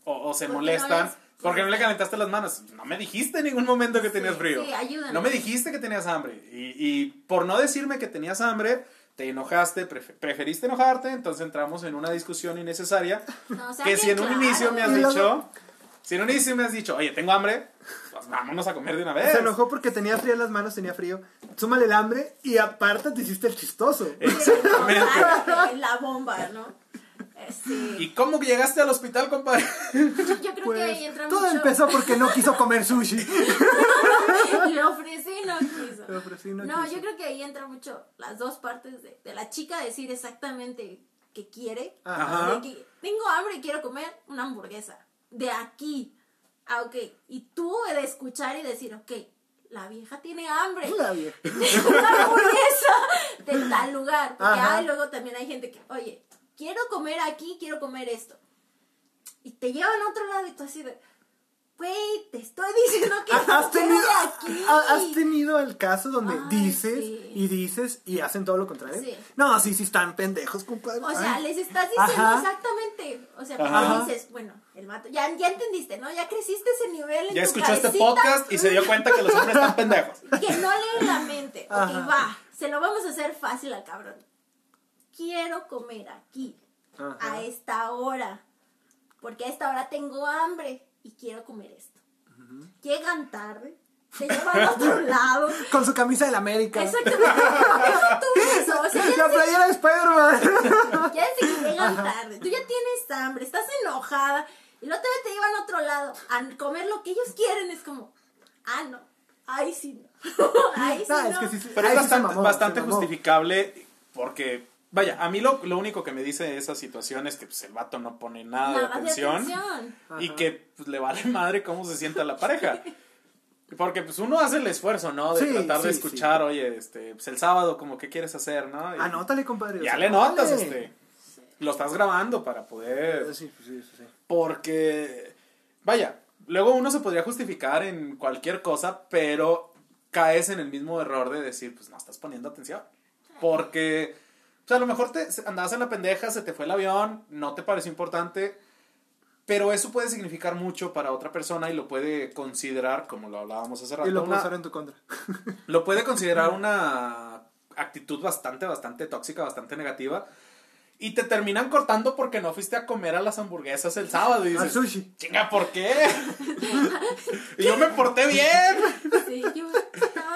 o, o se no molestan les- porque no le calentaste las manos. No me dijiste en ningún momento que tenías Sí, frío. sí, ayúdanos. no me dijiste que tenías hambre. Y, y por no decirme que tenías hambre, te enojaste, prefe- preferiste enojarte, entonces entramos en una discusión innecesaria. [laughs] No, sea que si en un claro. inicio me has dicho, Si no ni si me has dicho, oye, tengo hambre, pues vámonos a comer de una vez. Se enojó porque tenía frío en las manos, tenía frío. Súmale el hambre y aparte te hiciste el chistoso. Exactamente. [laughs] La bomba, ¿no? ¿Y cómo llegaste al hospital, compadre? yo creo Pues, que ahí entra todo mucho. empezó porque no quiso comer sushi. [laughs] Le ofrecí, no quiso. Le ofrecí, no No, quiso. yo creo que ahí entra mucho las dos partes de, de la chica decir exactamente qué quiere. Ajá. De que tengo hambre y quiero comer una hamburguesa. De aquí. Ah, ok. Y tú de escuchar y decir, ok, la vieja tiene hambre. La vieja. [laughs] una hamburguesa de tal lugar. Porque ay, luego también hay gente que, oye, quiero comer aquí, quiero comer esto. Y te llevan a otro lado y tú así de, güey, te estoy diciendo que no ¿Has tenido, aquí. ha- ¿Has tenido el caso donde Ay, dices sí. y dices y hacen todo lo contrario? Sí. No, sí, sí, están pendejos, compadre. O sea, Ay. les estás diciendo Ajá. exactamente. O sea, porque dices, bueno, el vato, ya, ya entendiste, ¿no? Ya creciste ese nivel en Ya tu escuchó este cabecita podcast y se dio cuenta que los hombres están pendejos. [laughs] Que no lee la mente. Ok, Ajá. va. Se lo vamos a hacer fácil al cabrón. Quiero comer aquí. Ajá. A esta hora. Porque a esta hora tengo hambre y quiero comer esto. Llegan tarde. Se llevan a otro [laughs] lado. Con su camisa del América. Exactamente. [laughs] Tú eso. O sea, La playera de Spider-Man. [laughs] Ya desde que llegan tarde, tú ya tienes hambre, estás enojada y luego te llevan a otro lado a comer lo que ellos quieren. Es como, ah, no, ahí sí no. ahí sí No, no. es que sí, sí. Pero es bastante, mamó, justificable porque, vaya, a mí lo, lo único que me dice esa situación es que pues, el vato no pone nada, de Nada de atención, atención. y Ajá. que pues, le vale madre cómo se sienta la pareja. Porque pues uno hace el esfuerzo, ¿no? De Sí, tratar de sí, escuchar, oye, este, pues el sábado como qué quieres hacer, ¿no? Y Anótale, compadre. o ya sea, le notas, este, lo estás grabando para poder Sí, sí, sí, sí. porque, vaya, luego uno se podría justificar en cualquier cosa, pero caes en el mismo error de decir, pues no estás poniendo atención. Porque, sea, a lo mejor te andabas en la pendeja, se te fue el avión, no te pareció importante, pero eso puede significar mucho para otra persona y lo puede considerar, como lo hablábamos hace rato, Y lo puedo una- usar en tu contra. [laughs] lo puede considerar [laughs] una actitud bastante, bastante tóxica, bastante negativa. Y te terminan cortando porque no fuiste a comer a las hamburguesas el sábado. Y Al dices, sushi. chinga, ¿por qué? [laughs] y yo me porté bien. Sí, yo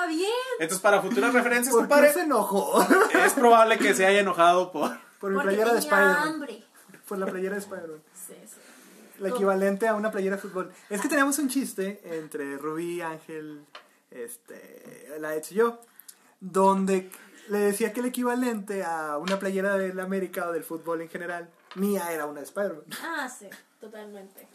estaba bien. Entonces, para futuras [laughs] referencias, ¿Por qué compadre, se enojó? [laughs] es probable que se haya enojado por... Por mi Porque playera de Spider-Man. Por la playera de Spider-Man. [laughs] Sí, sí. La equivalente a una playera de fútbol. Es que teníamos un chiste entre Rubí, Ángel, este, la y yo, donde le decía que el equivalente a una playera del América o del fútbol en general, mía era una de Spider-Man. Ah, sí, totalmente.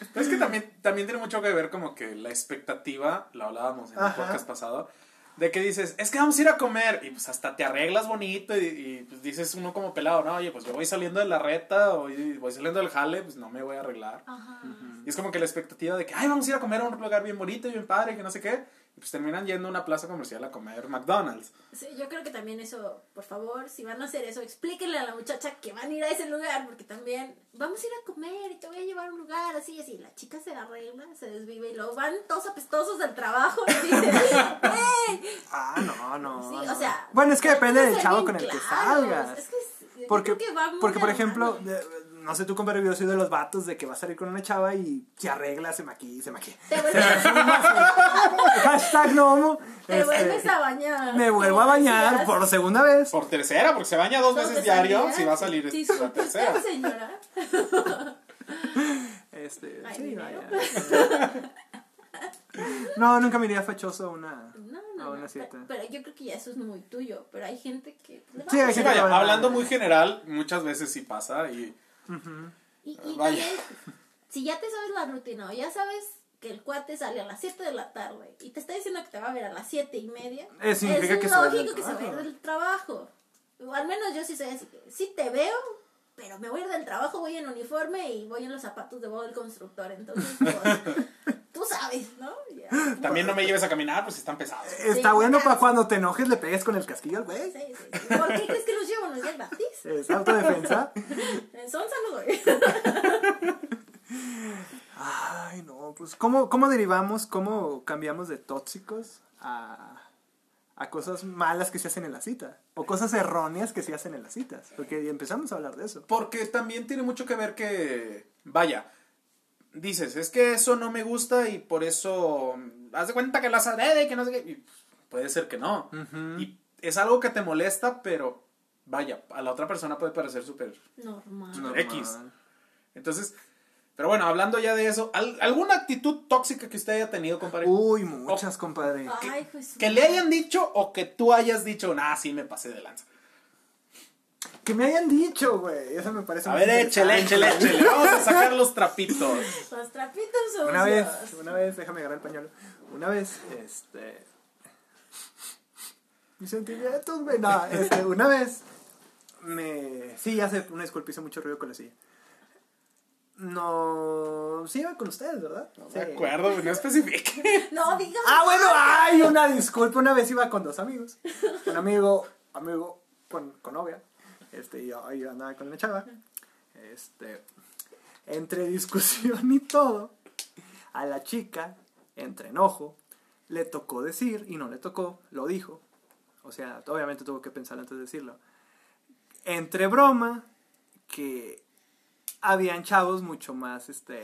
[laughs] Es que también, también tiene mucho que ver como que la expectativa, lo hablábamos en el Ajá. podcast pasado, de que dices, es que vamos a ir a comer y pues hasta te arreglas bonito y, y, pues dices uno como pelado, no, oye, pues yo voy saliendo de la reta o voy saliendo del jale, pues no me voy a arreglar. Ajá. Y es como que la expectativa de que, ay, vamos a ir a comer a un lugar bien bonito y bien padre, que no sé qué. Pues terminan yendo a una plaza comercial a comer McDonald's. Sí, yo creo que también eso, por favor, si van a hacer eso, explíquenle a la muchacha que van a ir a ese lugar, porque también vamos a ir a comer y te voy a llevar a un lugar así y así. La chica se arregla, se desvive y luego van todos apestosos del trabajo y dicen. Ah, no, no. Sí, no. o sea. Bueno, es que depende del chavo con el que salgas. Es que Porque, porque por ejemplo, de- no sé tú, compadre, yo soy de los vatos de que va a salir con una chava y se arregla, se maquilla, se maquilla. Te vuelves, [laughs] Hashtag no homo. te Este, vuelves a bañar. Me vuelvo a bañar por segunda vez. Por tercera, porque se baña dos ¿dónde veces diario, si va a salir la Disculpe tercera. señora. Este, Ay, sí, vaya. No, nunca me iría fachoso a una. No, A no, una no. cita. Pero, pero yo creo que ya eso es muy tuyo. Pero hay gente que. Sí, hay Sí, gente vaya, que va a- hablando muy general, muchas veces sí pasa y... Y, y Vaya. también, si ya te sabes la rutina o ya sabes que el cuate sale a las 7 de la tarde y te está diciendo que te va a ver a las 7 y media, Eh, del lógico que se va a ir trabajo. del trabajo. O al menos yo sí soy así que sí te veo, pero me voy a ir del trabajo, voy en uniforme y voy en los zapatos de Bob el constructor. Entonces, pues, [laughs] tú sabes, ¿no? Ya. También no me lleves a caminar, pues están pesados. Está Sí, bueno claro. para cuando te enojes le pegues con el casquillo al güey. Sí, sí, sí. ¿Por qué crees que los llevo? ¿No es ya gratis? Es autodefensa. En Sonsa no doy. [laughs] Ay, no, pues ¿cómo, cómo derivamos, cómo cambiamos de tóxicos a, a cosas malas que se hacen en la cita? O cosas erróneas que se hacen en las citas. Porque empezamos a hablar de eso. Porque también tiene mucho que ver que, vaya, dices, es que eso no me gusta y por eso mm, haz de cuenta que las adrede y que no sé qué. Y puede ser que no. Y es algo que te molesta, pero vaya, a la otra persona puede parecer súper Normal. Normal. X. Entonces, pero bueno, hablando ya de eso, ¿al- ¿alguna actitud tóxica que usted haya tenido, compadre? Uy, muchas, compadre. Ay, pues. que le hayan dicho o que tú hayas dicho, nah, sí me pasé de lanza. Que me hayan dicho, güey. Eso me parece A ver, échele, échele, échele. Vamos a sacar los trapitos. [laughs] Los trapitos sucios. Una vez, una vez, déjame agarrar el pañuelo. Una vez, este. Mis sentimientos, güey. No, este, una vez. Me. Sí, ya sé, una disculpa, hice mucho ruido con la silla. No. Sí, iba con ustedes, ¿verdad? No Sí. me acuerdo, no especifique. [laughs] No, digas. Ah, bueno, ay, una disculpa. Una vez iba con dos amigos. Un amigo, amigo con, con novia. Este, y yo, yo andaba con una chava. Este, entre discusión y todo, a la chica, entre enojo, le tocó decir, y no le tocó, lo dijo. O sea, obviamente tuvo que pensar antes de decirlo. Entre broma, que habían chavos mucho más, este,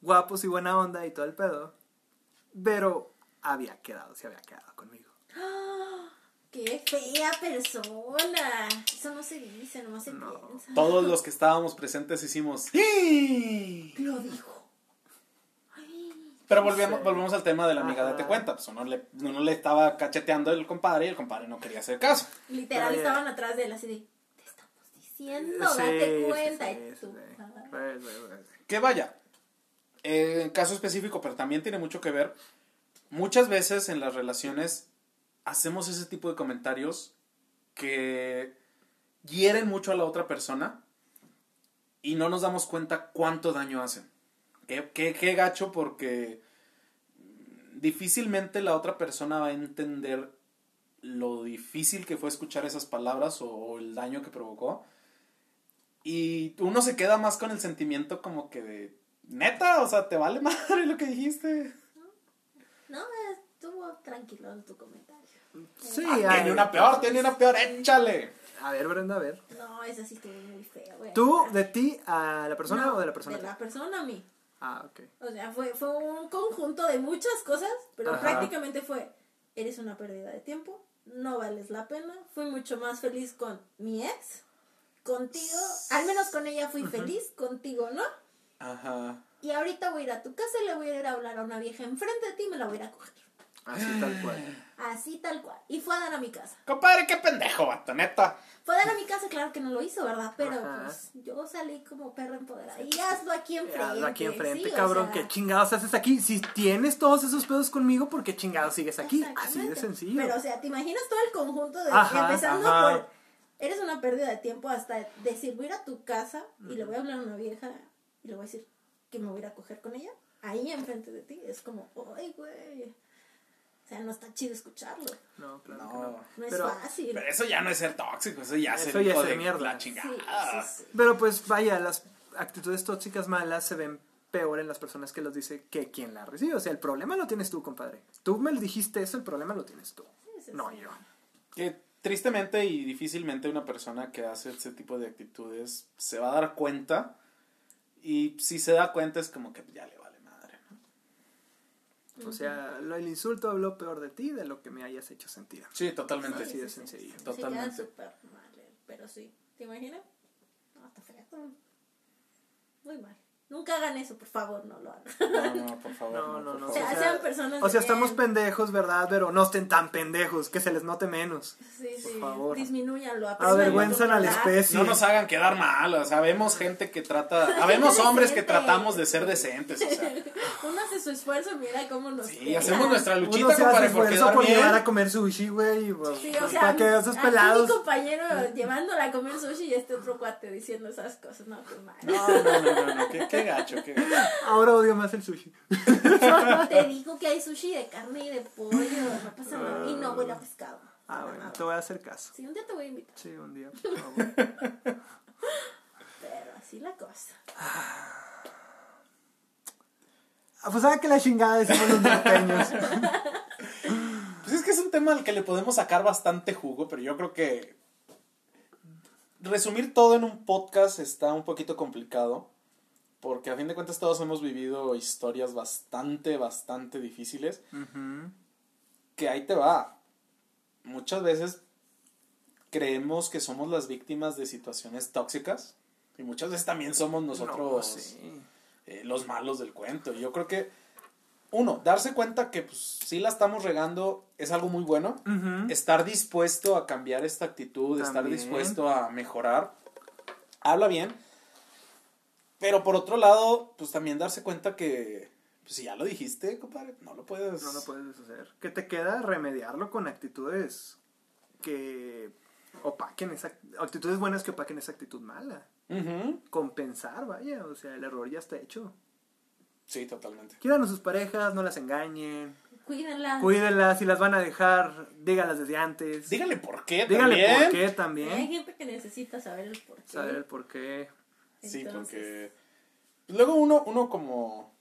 guapos y buena onda y todo el pedo. Pero había quedado, se había quedado conmigo. [gasps] Qué fea persona. Eso no se dice, nomás se No. piensa. Todos los que estábamos presentes hicimos. "Sí". Lo dijo. Ay. Pero volvemos, volvemos al tema de la amiga, Ajá. date cuenta. Pues uno le, uno le estaba cacheteando el compadre y el compadre no quería hacer caso. Literal, estaban atrás de él así de. Sí, date cuenta. sí, y sí, tú, sí. ah. Pues, pues, pues. Que vaya, eh, en caso específico, pero también tiene mucho que ver. Muchas veces en las relaciones hacemos ese tipo de comentarios que hieren mucho a la otra persona y no nos damos cuenta cuánto daño hacen. Qué, qué- qué gacho porque difícilmente la otra persona va a entender lo difícil que fue escuchar esas palabras o el daño que provocó. Y uno se queda más con el sentimiento como que de, neta, o sea, te vale [laughs] madre lo que dijiste. No, estuvo tranquilo en tu comentario. Sí, Ah, tiene una peor, tiene una peor, échale. A ver, Brenda, a ver. No, esa sí estuvo muy fea, güey. ¿Tú, de ti, a la persona No, o de la persona? a De la persona a mí. Ah, ok. O sea, fue, fue un conjunto de muchas cosas, pero Ajá. prácticamente fue, eres una pérdida de tiempo, no vales la pena, fui mucho más feliz con mi ex, contigo, al menos con ella fui feliz, contigo no, Ajá. y ahorita voy a ir a tu casa y le voy a ir a hablar a una vieja enfrente de ti y me la voy a ir a coger. Así tal cual. Así tal cual. Y fue a dar a mi casa. Compadre, qué pendejo, vato, neta. Fue a dar a mi casa, claro que no lo hizo, ¿verdad? Pero Ajá. pues yo salí como perro empoderada. Y hazlo aquí enfrente. Hazlo aquí enfrente, sí, o cabrón. sea, ¿Qué chingados haces aquí? Si tienes todos esos pedos conmigo, ¿por qué chingados sigues aquí? Así de sencillo. Pero, o sea, ¿te imaginas todo el conjunto de. Ajá, empezando ajá. por. Eres una pérdida de tiempo hasta decir, voy a ir a tu casa y le voy a hablar a una vieja y le voy a decir que me voy a ir a coger con ella. Ahí enfrente de ti. Es como, ay, güey. O sea, no está chido escucharlo. No, claro que No. no. No es Pero, fácil. Pero eso ya no es ser tóxico, eso ya es Eso ser ya es de mierda. la chingada. sí, sí. pero pues vaya, las actitudes tóxicas malas se ven peor en las personas que los dice que quien las recibe. O sea, el problema lo tienes tú, compadre. Tú me dijiste eso, el problema lo tienes tú. Sí, sí, No sí. yo. Que tristemente y difícilmente una persona que hace ese tipo de actitudes se va a dar cuenta. Y si se da cuenta es como que ya le vale madre. ¿no? O sea, lo, el insulto habló peor de ti de lo que me hayas hecho sentir. Sí, totalmente. Así de sencillo. Se Totalmente. queda súper mal, eh, pero sí. ¿Te imaginas? No, está feo. Muy mal. Nunca hagan eso, por favor, no lo hagan. No, no, por favor. No, no, no. O sea, sean personas O sea, estamos pendejos, ¿verdad? Pero no estén tan pendejos, que se les note menos. Sí, sí. Por favor. Disminúyanlo. aprendan Avergüenzan a la especie. No nos hagan quedar mal, o sea, vemos gente que trata, [laughs] habemos hombres que tratamos de ser decentes, o sea, [laughs] Uno hace su esfuerzo, mira cómo nos sí, hacemos nuestra Uno luchita, se hace esfuerzo por llevar a comer sushi, güey. y, pues, Sí, o sea, para que esos pelados. mi compañero llevándola a comer sushi y este otro cuate diciendo esas cosas, no, qué mal. No, no, no, no, no, qué, qué gacho, qué gacho. Ahora odio más el sushi. Te digo que hay sushi de carne y de pollo, no pasa nada. Y no huele a pescado. Ah, bueno, nada. te voy a hacer caso. Sí, un día te voy a invitar, Sí, un día, por favor. [laughs] pero así la cosa. Ah, pues sabe que la chingada decimos los norteños. [laughs] Pues es que es un tema al que le podemos sacar bastante jugo, pero yo creo que resumir todo en un podcast está un poquito complicado. Porque a fin de cuentas todos hemos vivido historias bastante, bastante difíciles. Que ahí te va. Muchas veces creemos que somos las víctimas de situaciones tóxicas. Y muchas veces también somos nosotros No, sí. eh, los malos del cuento. Yo creo que, uno, darse cuenta que pues, sí la estamos regando es algo muy bueno. Estar dispuesto a cambiar esta actitud, estar dispuesto a mejorar, habla bien. Pero por otro lado, pues también darse cuenta que, pues si ya lo dijiste, compadre, no lo puedes. No lo puedes deshacer. ¿Qué te queda? Remediarlo con actitudes que opaquen esa... Actitudes buenas que opaquen esa actitud mala. Compensar, vaya. O sea, el error ya está hecho. Sí, totalmente. Quieran a sus parejas, no las engañen. Cuídenla. Cuídenlas, si las van a dejar, díganlas desde antes. Dígale por qué Díganle también. por qué Hay también. gente que necesita saber el porqué. Saber el por qué. Sí, Entonces- porque luego uno, uno como,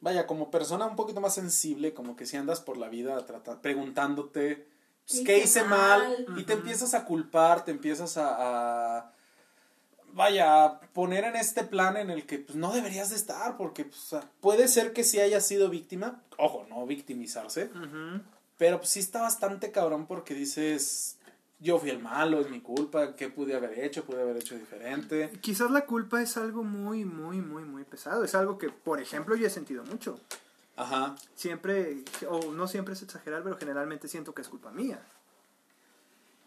vaya, como persona un poquito más sensible, como que si andas por la vida trata- preguntándote pues, ¿Qué qué hice mal, mal? y te empiezas a culpar, te empiezas a, a- vaya, a poner en este plan en el que pues, no deberías de estar, porque pues, puede ser que sí haya sido víctima, ojo, no victimizarse, pero pues, sí está bastante cabrón porque dices, yo fui el malo, es mi culpa, ¿qué pude haber hecho? Pude haber hecho diferente. Quizás la culpa es algo muy, muy, muy, muy pesado. Es algo que, por ejemplo, yo he sentido mucho. Ajá. Siempre, o no siempre es exagerar, pero generalmente siento que es culpa mía.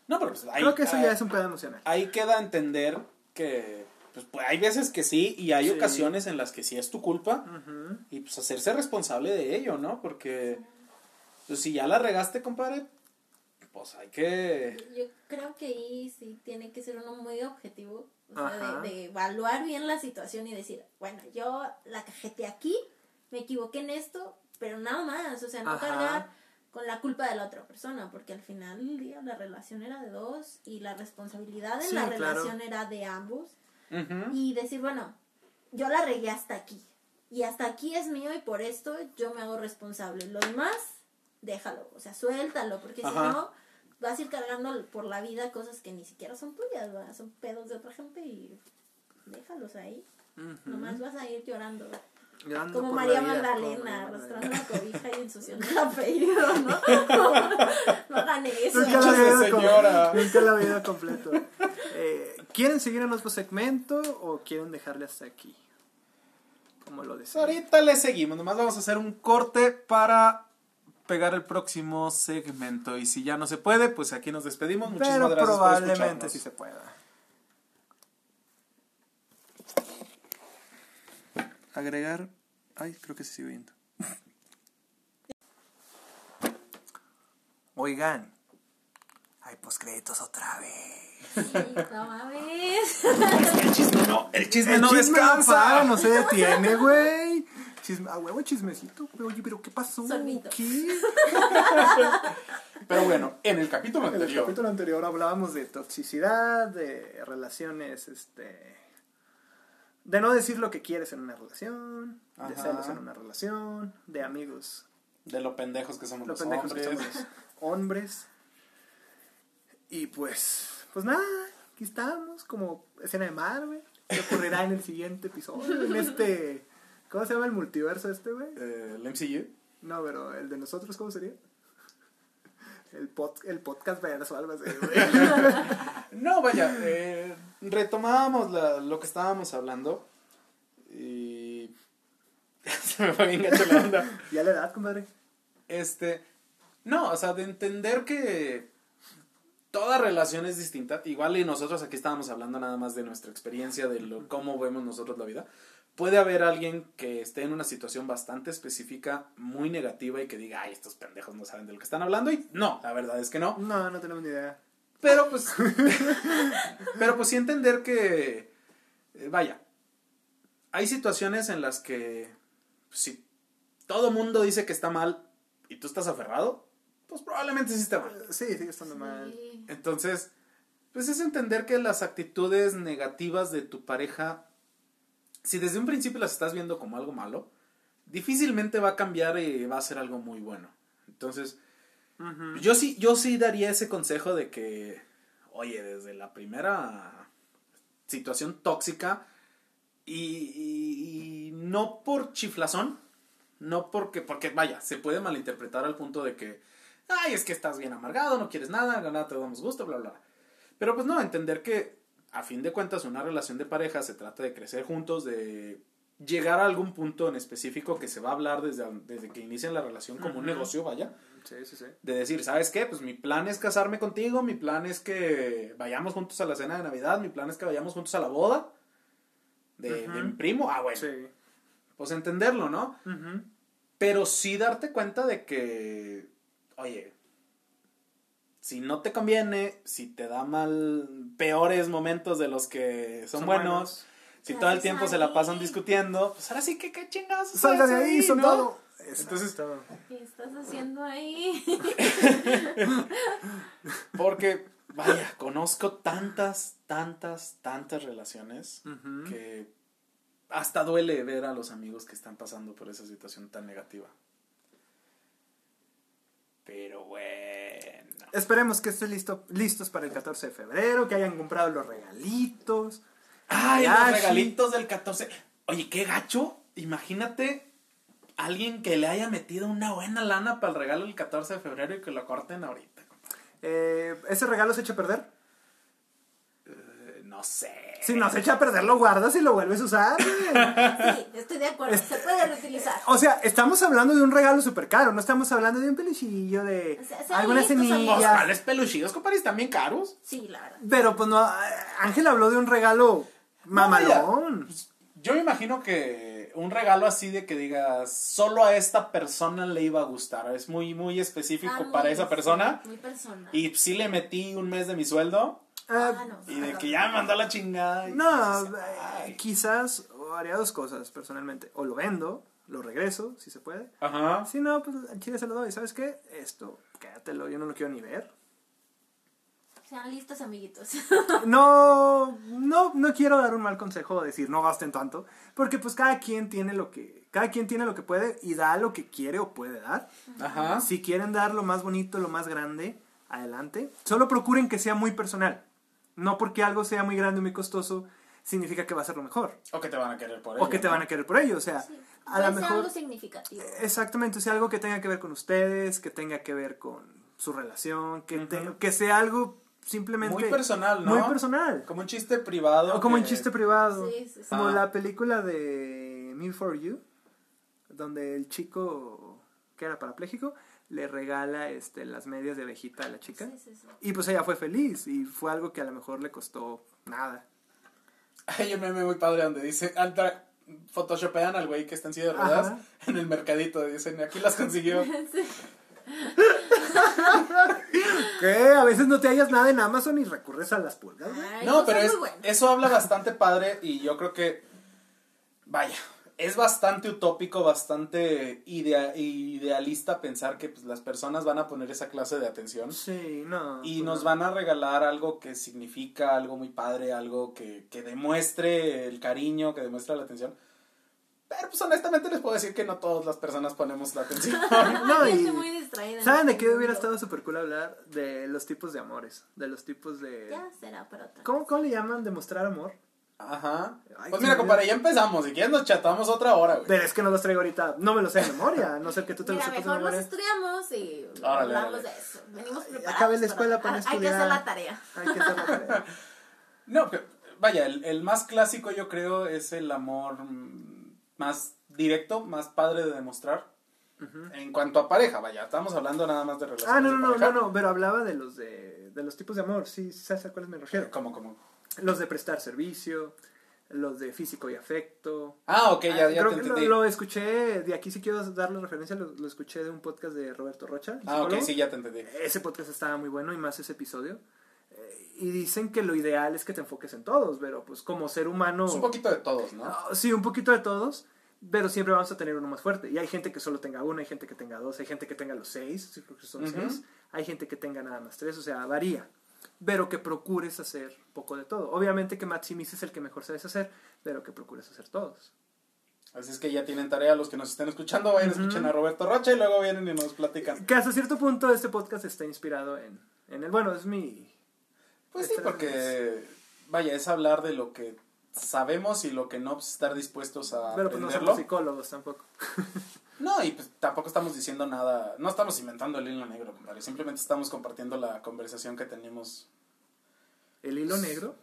No, pero pues ahí, Creo que eso ahí- ya es un pedo emocional. ahí queda entender que pues, pues, hay veces que sí y hay Sí. ocasiones en las que sí es tu culpa y pues hacerse responsable de ello, ¿no? Porque pues, si ya la regaste, compadre, pues hay que... Yo creo que ahí sí tiene que ser uno muy objetivo, o sea, de, de evaluar bien la situación y decir, bueno, yo la cajeté aquí, me equivoqué en esto, pero nada más, o sea, no Ajá. cargar con la culpa de la otra persona, porque al final del día la relación era de dos y la responsabilidad en Sí, la claro. relación era de ambos y decir, bueno, yo la regué hasta aquí y hasta aquí es mío y por esto yo me hago responsable. Lo demás, déjalo, o sea, suéltalo, porque si no vas a ir cargando por la vida cosas que ni siquiera son tuyas, ¿verdad? son pedos de otra gente y déjalos ahí. Nomás vas a ir llorando. Llorando Como María Magdalena, arrastrando la cobija y ensuciando el apellido, ¿no? [laughs] no hagan eso. Nunca la vida com- señora. Nunca la vida completo. Eh, ¿Quieren seguir en nuestro segmento o quieren dejarle hasta aquí? Como lo decía. ahorita le seguimos, nomás vamos a hacer un corte para pegar el próximo segmento y si ya no se puede, pues aquí nos despedimos. Muchísimas Pero gracias por probablemente escucharnos. sí se pueda. Agregar. Ay, creo que se sigue viendo. Oigan. Hay postcréditos otra vez. Sí, no mames. El chisme no, el chisme El no chisme no descansa. no se detiene, güey. Chisme, a huevo chismecito. Pero, oye, pero ¿qué pasó? ¿Qué? [laughs] Pero bueno, en el capítulo En el anterior. capítulo anterior hablábamos de toxicidad, de relaciones, este... De no decir lo que quieres en una relación, de celos en una relación, de amigos, De lo pendejos que somos lo los pendejos que hombres. somos los hombres. Y pues, pues nada, aquí estamos, como escena de mar, güey. ¿Qué ocurrirá en el siguiente episodio? En este... ¿Cómo se llama el multiverso este, güey? Eh, el MCU. No, pero el de nosotros, ¿cómo sería? El, pod, el podcast verso, algo así, güey. [laughs] No, vaya, eh, retomábamos la- lo que estábamos hablando y [laughs] se me fue bien gacho la onda. [laughs] ya la edad, compadre. Este, no, o sea, de entender que toda relación es distinta. Igual y nosotros aquí estábamos hablando nada más de nuestra experiencia, de lo, cómo vemos nosotros la vida. Puede haber alguien que esté en una situación bastante específica, muy negativa y que diga, ay, estos pendejos no saben de lo que están hablando. Y no, la verdad es que no. No, no tenemos ni idea. Pero pues. [laughs] pero pues sí entender que. eh, vaya. Hay situaciones en las que. pues, si todo mundo dice que está mal y tú estás aferrado, pues probablemente sí está mal. Sí, sigue estando mal. Entonces, pues es entender que las actitudes negativas de tu pareja, si desde un principio las estás viendo como algo malo, difícilmente va a cambiar y va a ser algo muy bueno. Entonces, yo sí, yo sí daría ese consejo de que, oye, desde la primera situación tóxica, Y, y- y no por chiflazón, no porque, porque vaya, se puede malinterpretar al punto de que, ay, es que estás bien amargado, no quieres nada, nada te damos gusto, bla. bla. Pero pues no, entender que a fin de cuentas una relación de pareja se trata de crecer juntos, de llegar a algún punto en específico que se va a hablar desde, desde que inician la relación como un negocio, vaya Sí, sí, sí. de decir, ¿sabes qué? Pues mi plan es casarme contigo, mi plan es que vayamos juntos a la cena de Navidad, mi plan es que vayamos juntos a la boda de, de mi primo. Ah, bueno, Sí. pues entenderlo, ¿no? Pero sí darte cuenta de que, oye, si no te conviene, si te da mal, peores momentos de los que son, Son buenos, buenos. si ¿Qué todo el haces tiempo se la ahí? pasan discutiendo, pues ahora sí que qué chingados. Salga de ahí, ¿no? soldado. Entonces- Exacto. ¿Qué estás haciendo ahí? [laughs] Porque, vaya, conozco tantas, tantas, tantas relaciones que hasta duele ver a los amigos que están pasando por esa situación tan negativa. Pero bueno. Esperemos que estén listo, listos para el 14 de febrero, que hayan comprado los regalitos. ¡Ay, los regalitos del 14! Oye, qué gacho. Imagínate alguien que le haya metido una buena lana para el regalo del 14 de febrero y que lo corten ahorita. Eh, ¿Ese regalo se echa a perder? No sé. Si no se echa a perder, lo guardas y lo vuelves a usar. [laughs] Sí, estoy de acuerdo. Se puede reutilizar. o sea, estamos hablando de un regalo súper caro, no estamos hablando de un peluchillo, de O sea, alguna listos, amigos. Pues, semilla. ¿cuáles peluchillos, compadre? Están bien caros. Sí, la verdad. Pero pues no, Ángel habló de un regalo mamalón. Yo me imagino que un regalo así de que digas, solo a esta persona le iba a gustar. Es muy, muy específico Ah, muy- para esa persona. Muy personal. Y sí le metí un mes de mi sueldo. Ah, no. Y de que ya me mandó la chingada. no, dices, ay. eh, quizás haría dos cosas personalmente. O lo vendo, lo regreso, si se puede. Ajá. Si no, pues al chile se lo doy. ¿Sabes qué? Esto, quédatelo, yo no lo quiero ni ver. Sean listos, amiguitos. [laughs] No, no, no quiero dar un mal consejo o decir no gasten tanto, porque pues cada quien tiene lo que, cada quien tiene lo que puede y da lo que quiere o puede dar. Ajá. Si quieren dar lo más bonito, lo más grande, adelante. Solo procuren que sea muy personal. No porque algo sea muy grande o muy costoso, significa que va a ser lo mejor. O que te van a querer por ello. O que te van a querer por ello. O sea, Sí. a lo mejor... algo significativo. Exactamente, o sea, algo que tenga que ver con ustedes, que tenga que ver con su relación, que, te- que sea algo simplemente... Muy personal, ¿no? Muy personal. Como un chiste privado. O como un chiste privado. Sí, sí, sí. Como Ah. la película de Me For You, donde el chico que era parapléjico le regala este, las medias de abejita a la chica. Sí, sí, sí. Y pues ella fue feliz y fue algo que a lo mejor le costó nada. Hay un meme muy padre donde dice, anda, photoshopean al güey que está en silla de ruedas Ajá. en el mercadito. Dicen, aquí las consiguió. [laughs] [laughs] Que a veces no te hallas nada en Amazon y recurres a las pulgas. Ay, No, cosas pero es, eso habla bastante padre y yo creo que, vaya, es bastante utópico, bastante idea- idealista pensar que pues, las personas van a poner esa clase de atención Sí, no. y pues nos no. van a regalar algo que significa algo muy padre, algo que, que demuestre el cariño, que demuestre la atención. Pero pues honestamente les puedo decir que no todas las personas ponemos la atención. [laughs] No, y- muy distraída. en ¿Saben de este qué hubiera estado súper cool hablar? De los tipos de amores. De los tipos de... Ya será para otra. ¿Cómo, ¿Cómo le llaman? ¿Demostrar amor? Ajá. Ay, Pues mira, compadre, ya empezamos. Si quieres nos chatamos otra hora, güey. Pero es que no los traigo ahorita. No me los sé de memoria. a No sé que tú te los Mira, sepas de mejor los memoria. estudiamos y Órale, hablamos de eso. Venimos preparados. Acabe la escuela para [laughs] Hay que estudiar. hacer la tarea. Hay que hacer la tarea. [laughs] No, que- vaya, el, el más clásico yo creo es el amor más directo, más padre de demostrar. En cuanto a pareja, vaya, estamos hablando nada más de relaciones Ah, no, de no, no, no, no, pero hablaba de los de, de los tipos de amor, sí, sí sabes a cuáles me refiero. ¿Cómo, cómo? Los de prestar servicio, los de físico y afecto. Ah, ok, ya, Ah, ya creo te que lo, entendí. lo escuché, de aquí sí quiero darle referencia, lo, lo escuché de un podcast de Roberto Rocha. ah, ok, sí, ya te entendí. Ese podcast estaba muy bueno y más ese episodio. Eh, Y dicen que lo ideal es que te enfoques en todos, pero pues como ser humano... Es un poquito de todos, ¿no? Ah, Sí, un poquito de todos, pero siempre vamos a tener uno más fuerte. Y hay gente que solo tenga uno, hay gente que tenga dos, hay gente que tenga los seis, creo que son seis. Hay gente que tenga nada más tres, o sea, varía. Pero que procures hacer poco de todo. Obviamente que maximices el que mejor sabes hacer, pero que procures hacer todos. Así es que ya tienen tarea los que nos estén escuchando, vayan, Ujú. escuchen a Roberto Rocha y luego vienen y nos platican. Que hasta cierto punto este podcast está inspirado en, en el... Bueno, es mi... Pues sí, Excelente. porque, vaya, es hablar de lo que sabemos y lo que no, pues estar dispuestos a Pero pues no aprenderlo. somos psicólogos tampoco. [laughs] No, y pues tampoco estamos diciendo nada, no estamos inventando el hilo negro, compadre. Simplemente estamos compartiendo la conversación que tenemos. ¿El hilo negro?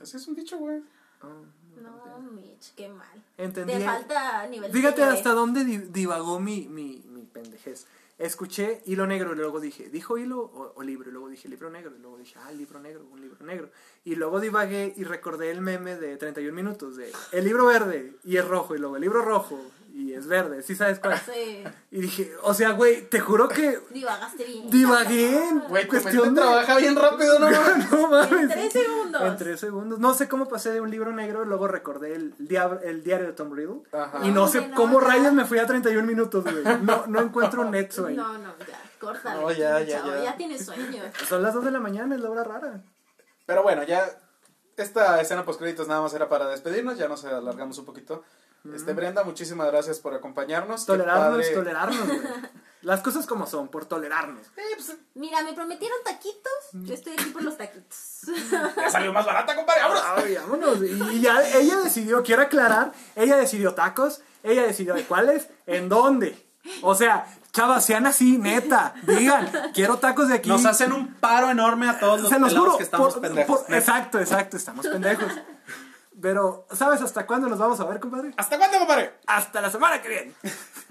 Así es un dicho, güey. Oh, No, Mitch, qué mal. Entendí. Te falta nivel de Fíjate nivel. hasta dónde di- divagó mi, mi, mi pendejez. Escuché hilo negro y luego dije, ¿dijo hilo o, o libro? Y luego dije libro negro y luego dije, ah, libro negro, un libro negro. Y luego divagué y recordé el meme de 31 minutos de el libro verde y es rojo y luego el libro rojo y es verde. ¿Sí sabes cuál? Sí, Y dije, o sea, güey, te juro que divagaste bien. divagué Güey, cuestión de... trabaja bien rápido, ¿no? [laughs] mames? no mames. En tres segundos. En tres segundos. No sé cómo pasé de un libro negro, luego recordé el, diab- el diario de Tom Riddle. Ajá. Y no sé Bueno, cómo rayos me fui a 31 minutos, güey. No, no encuentro [laughs] un nexo ahí. No, no, ya, córtale. No, ya, ya, chavo, ya. ya tienes sueño. Son las 2 de la mañana, es la hora rara. Pero bueno, ya esta escena post créditos nada más era para despedirnos, ya nos alargamos un poquito. Este Brenda, muchísimas gracias por acompañarnos. Tolerarnos, padre. tolerarnos, güey. [laughs] Las cosas como son, por tolerarnos. Eh, pues, Mira, me prometieron taquitos. Yo estoy aquí por los taquitos. [laughs] ya salió más barata, compadre. ¡Vámonos! Ay, vámonos. Y y ya ella decidió, quiero aclarar, ella decidió tacos, ella decidió de cuáles, en dónde. O sea, chavas, sean así, neta. Digan, quiero tacos de aquí. Nos hacen un paro enorme a todos los Se los juro. que estamos por- pendejos. por- exacto, exacto, estamos pendejos. Pero, ¿sabes hasta cuándo nos vamos a ver, compadre? ¿Hasta cuándo, compadre? Hasta la semana que viene. [laughs]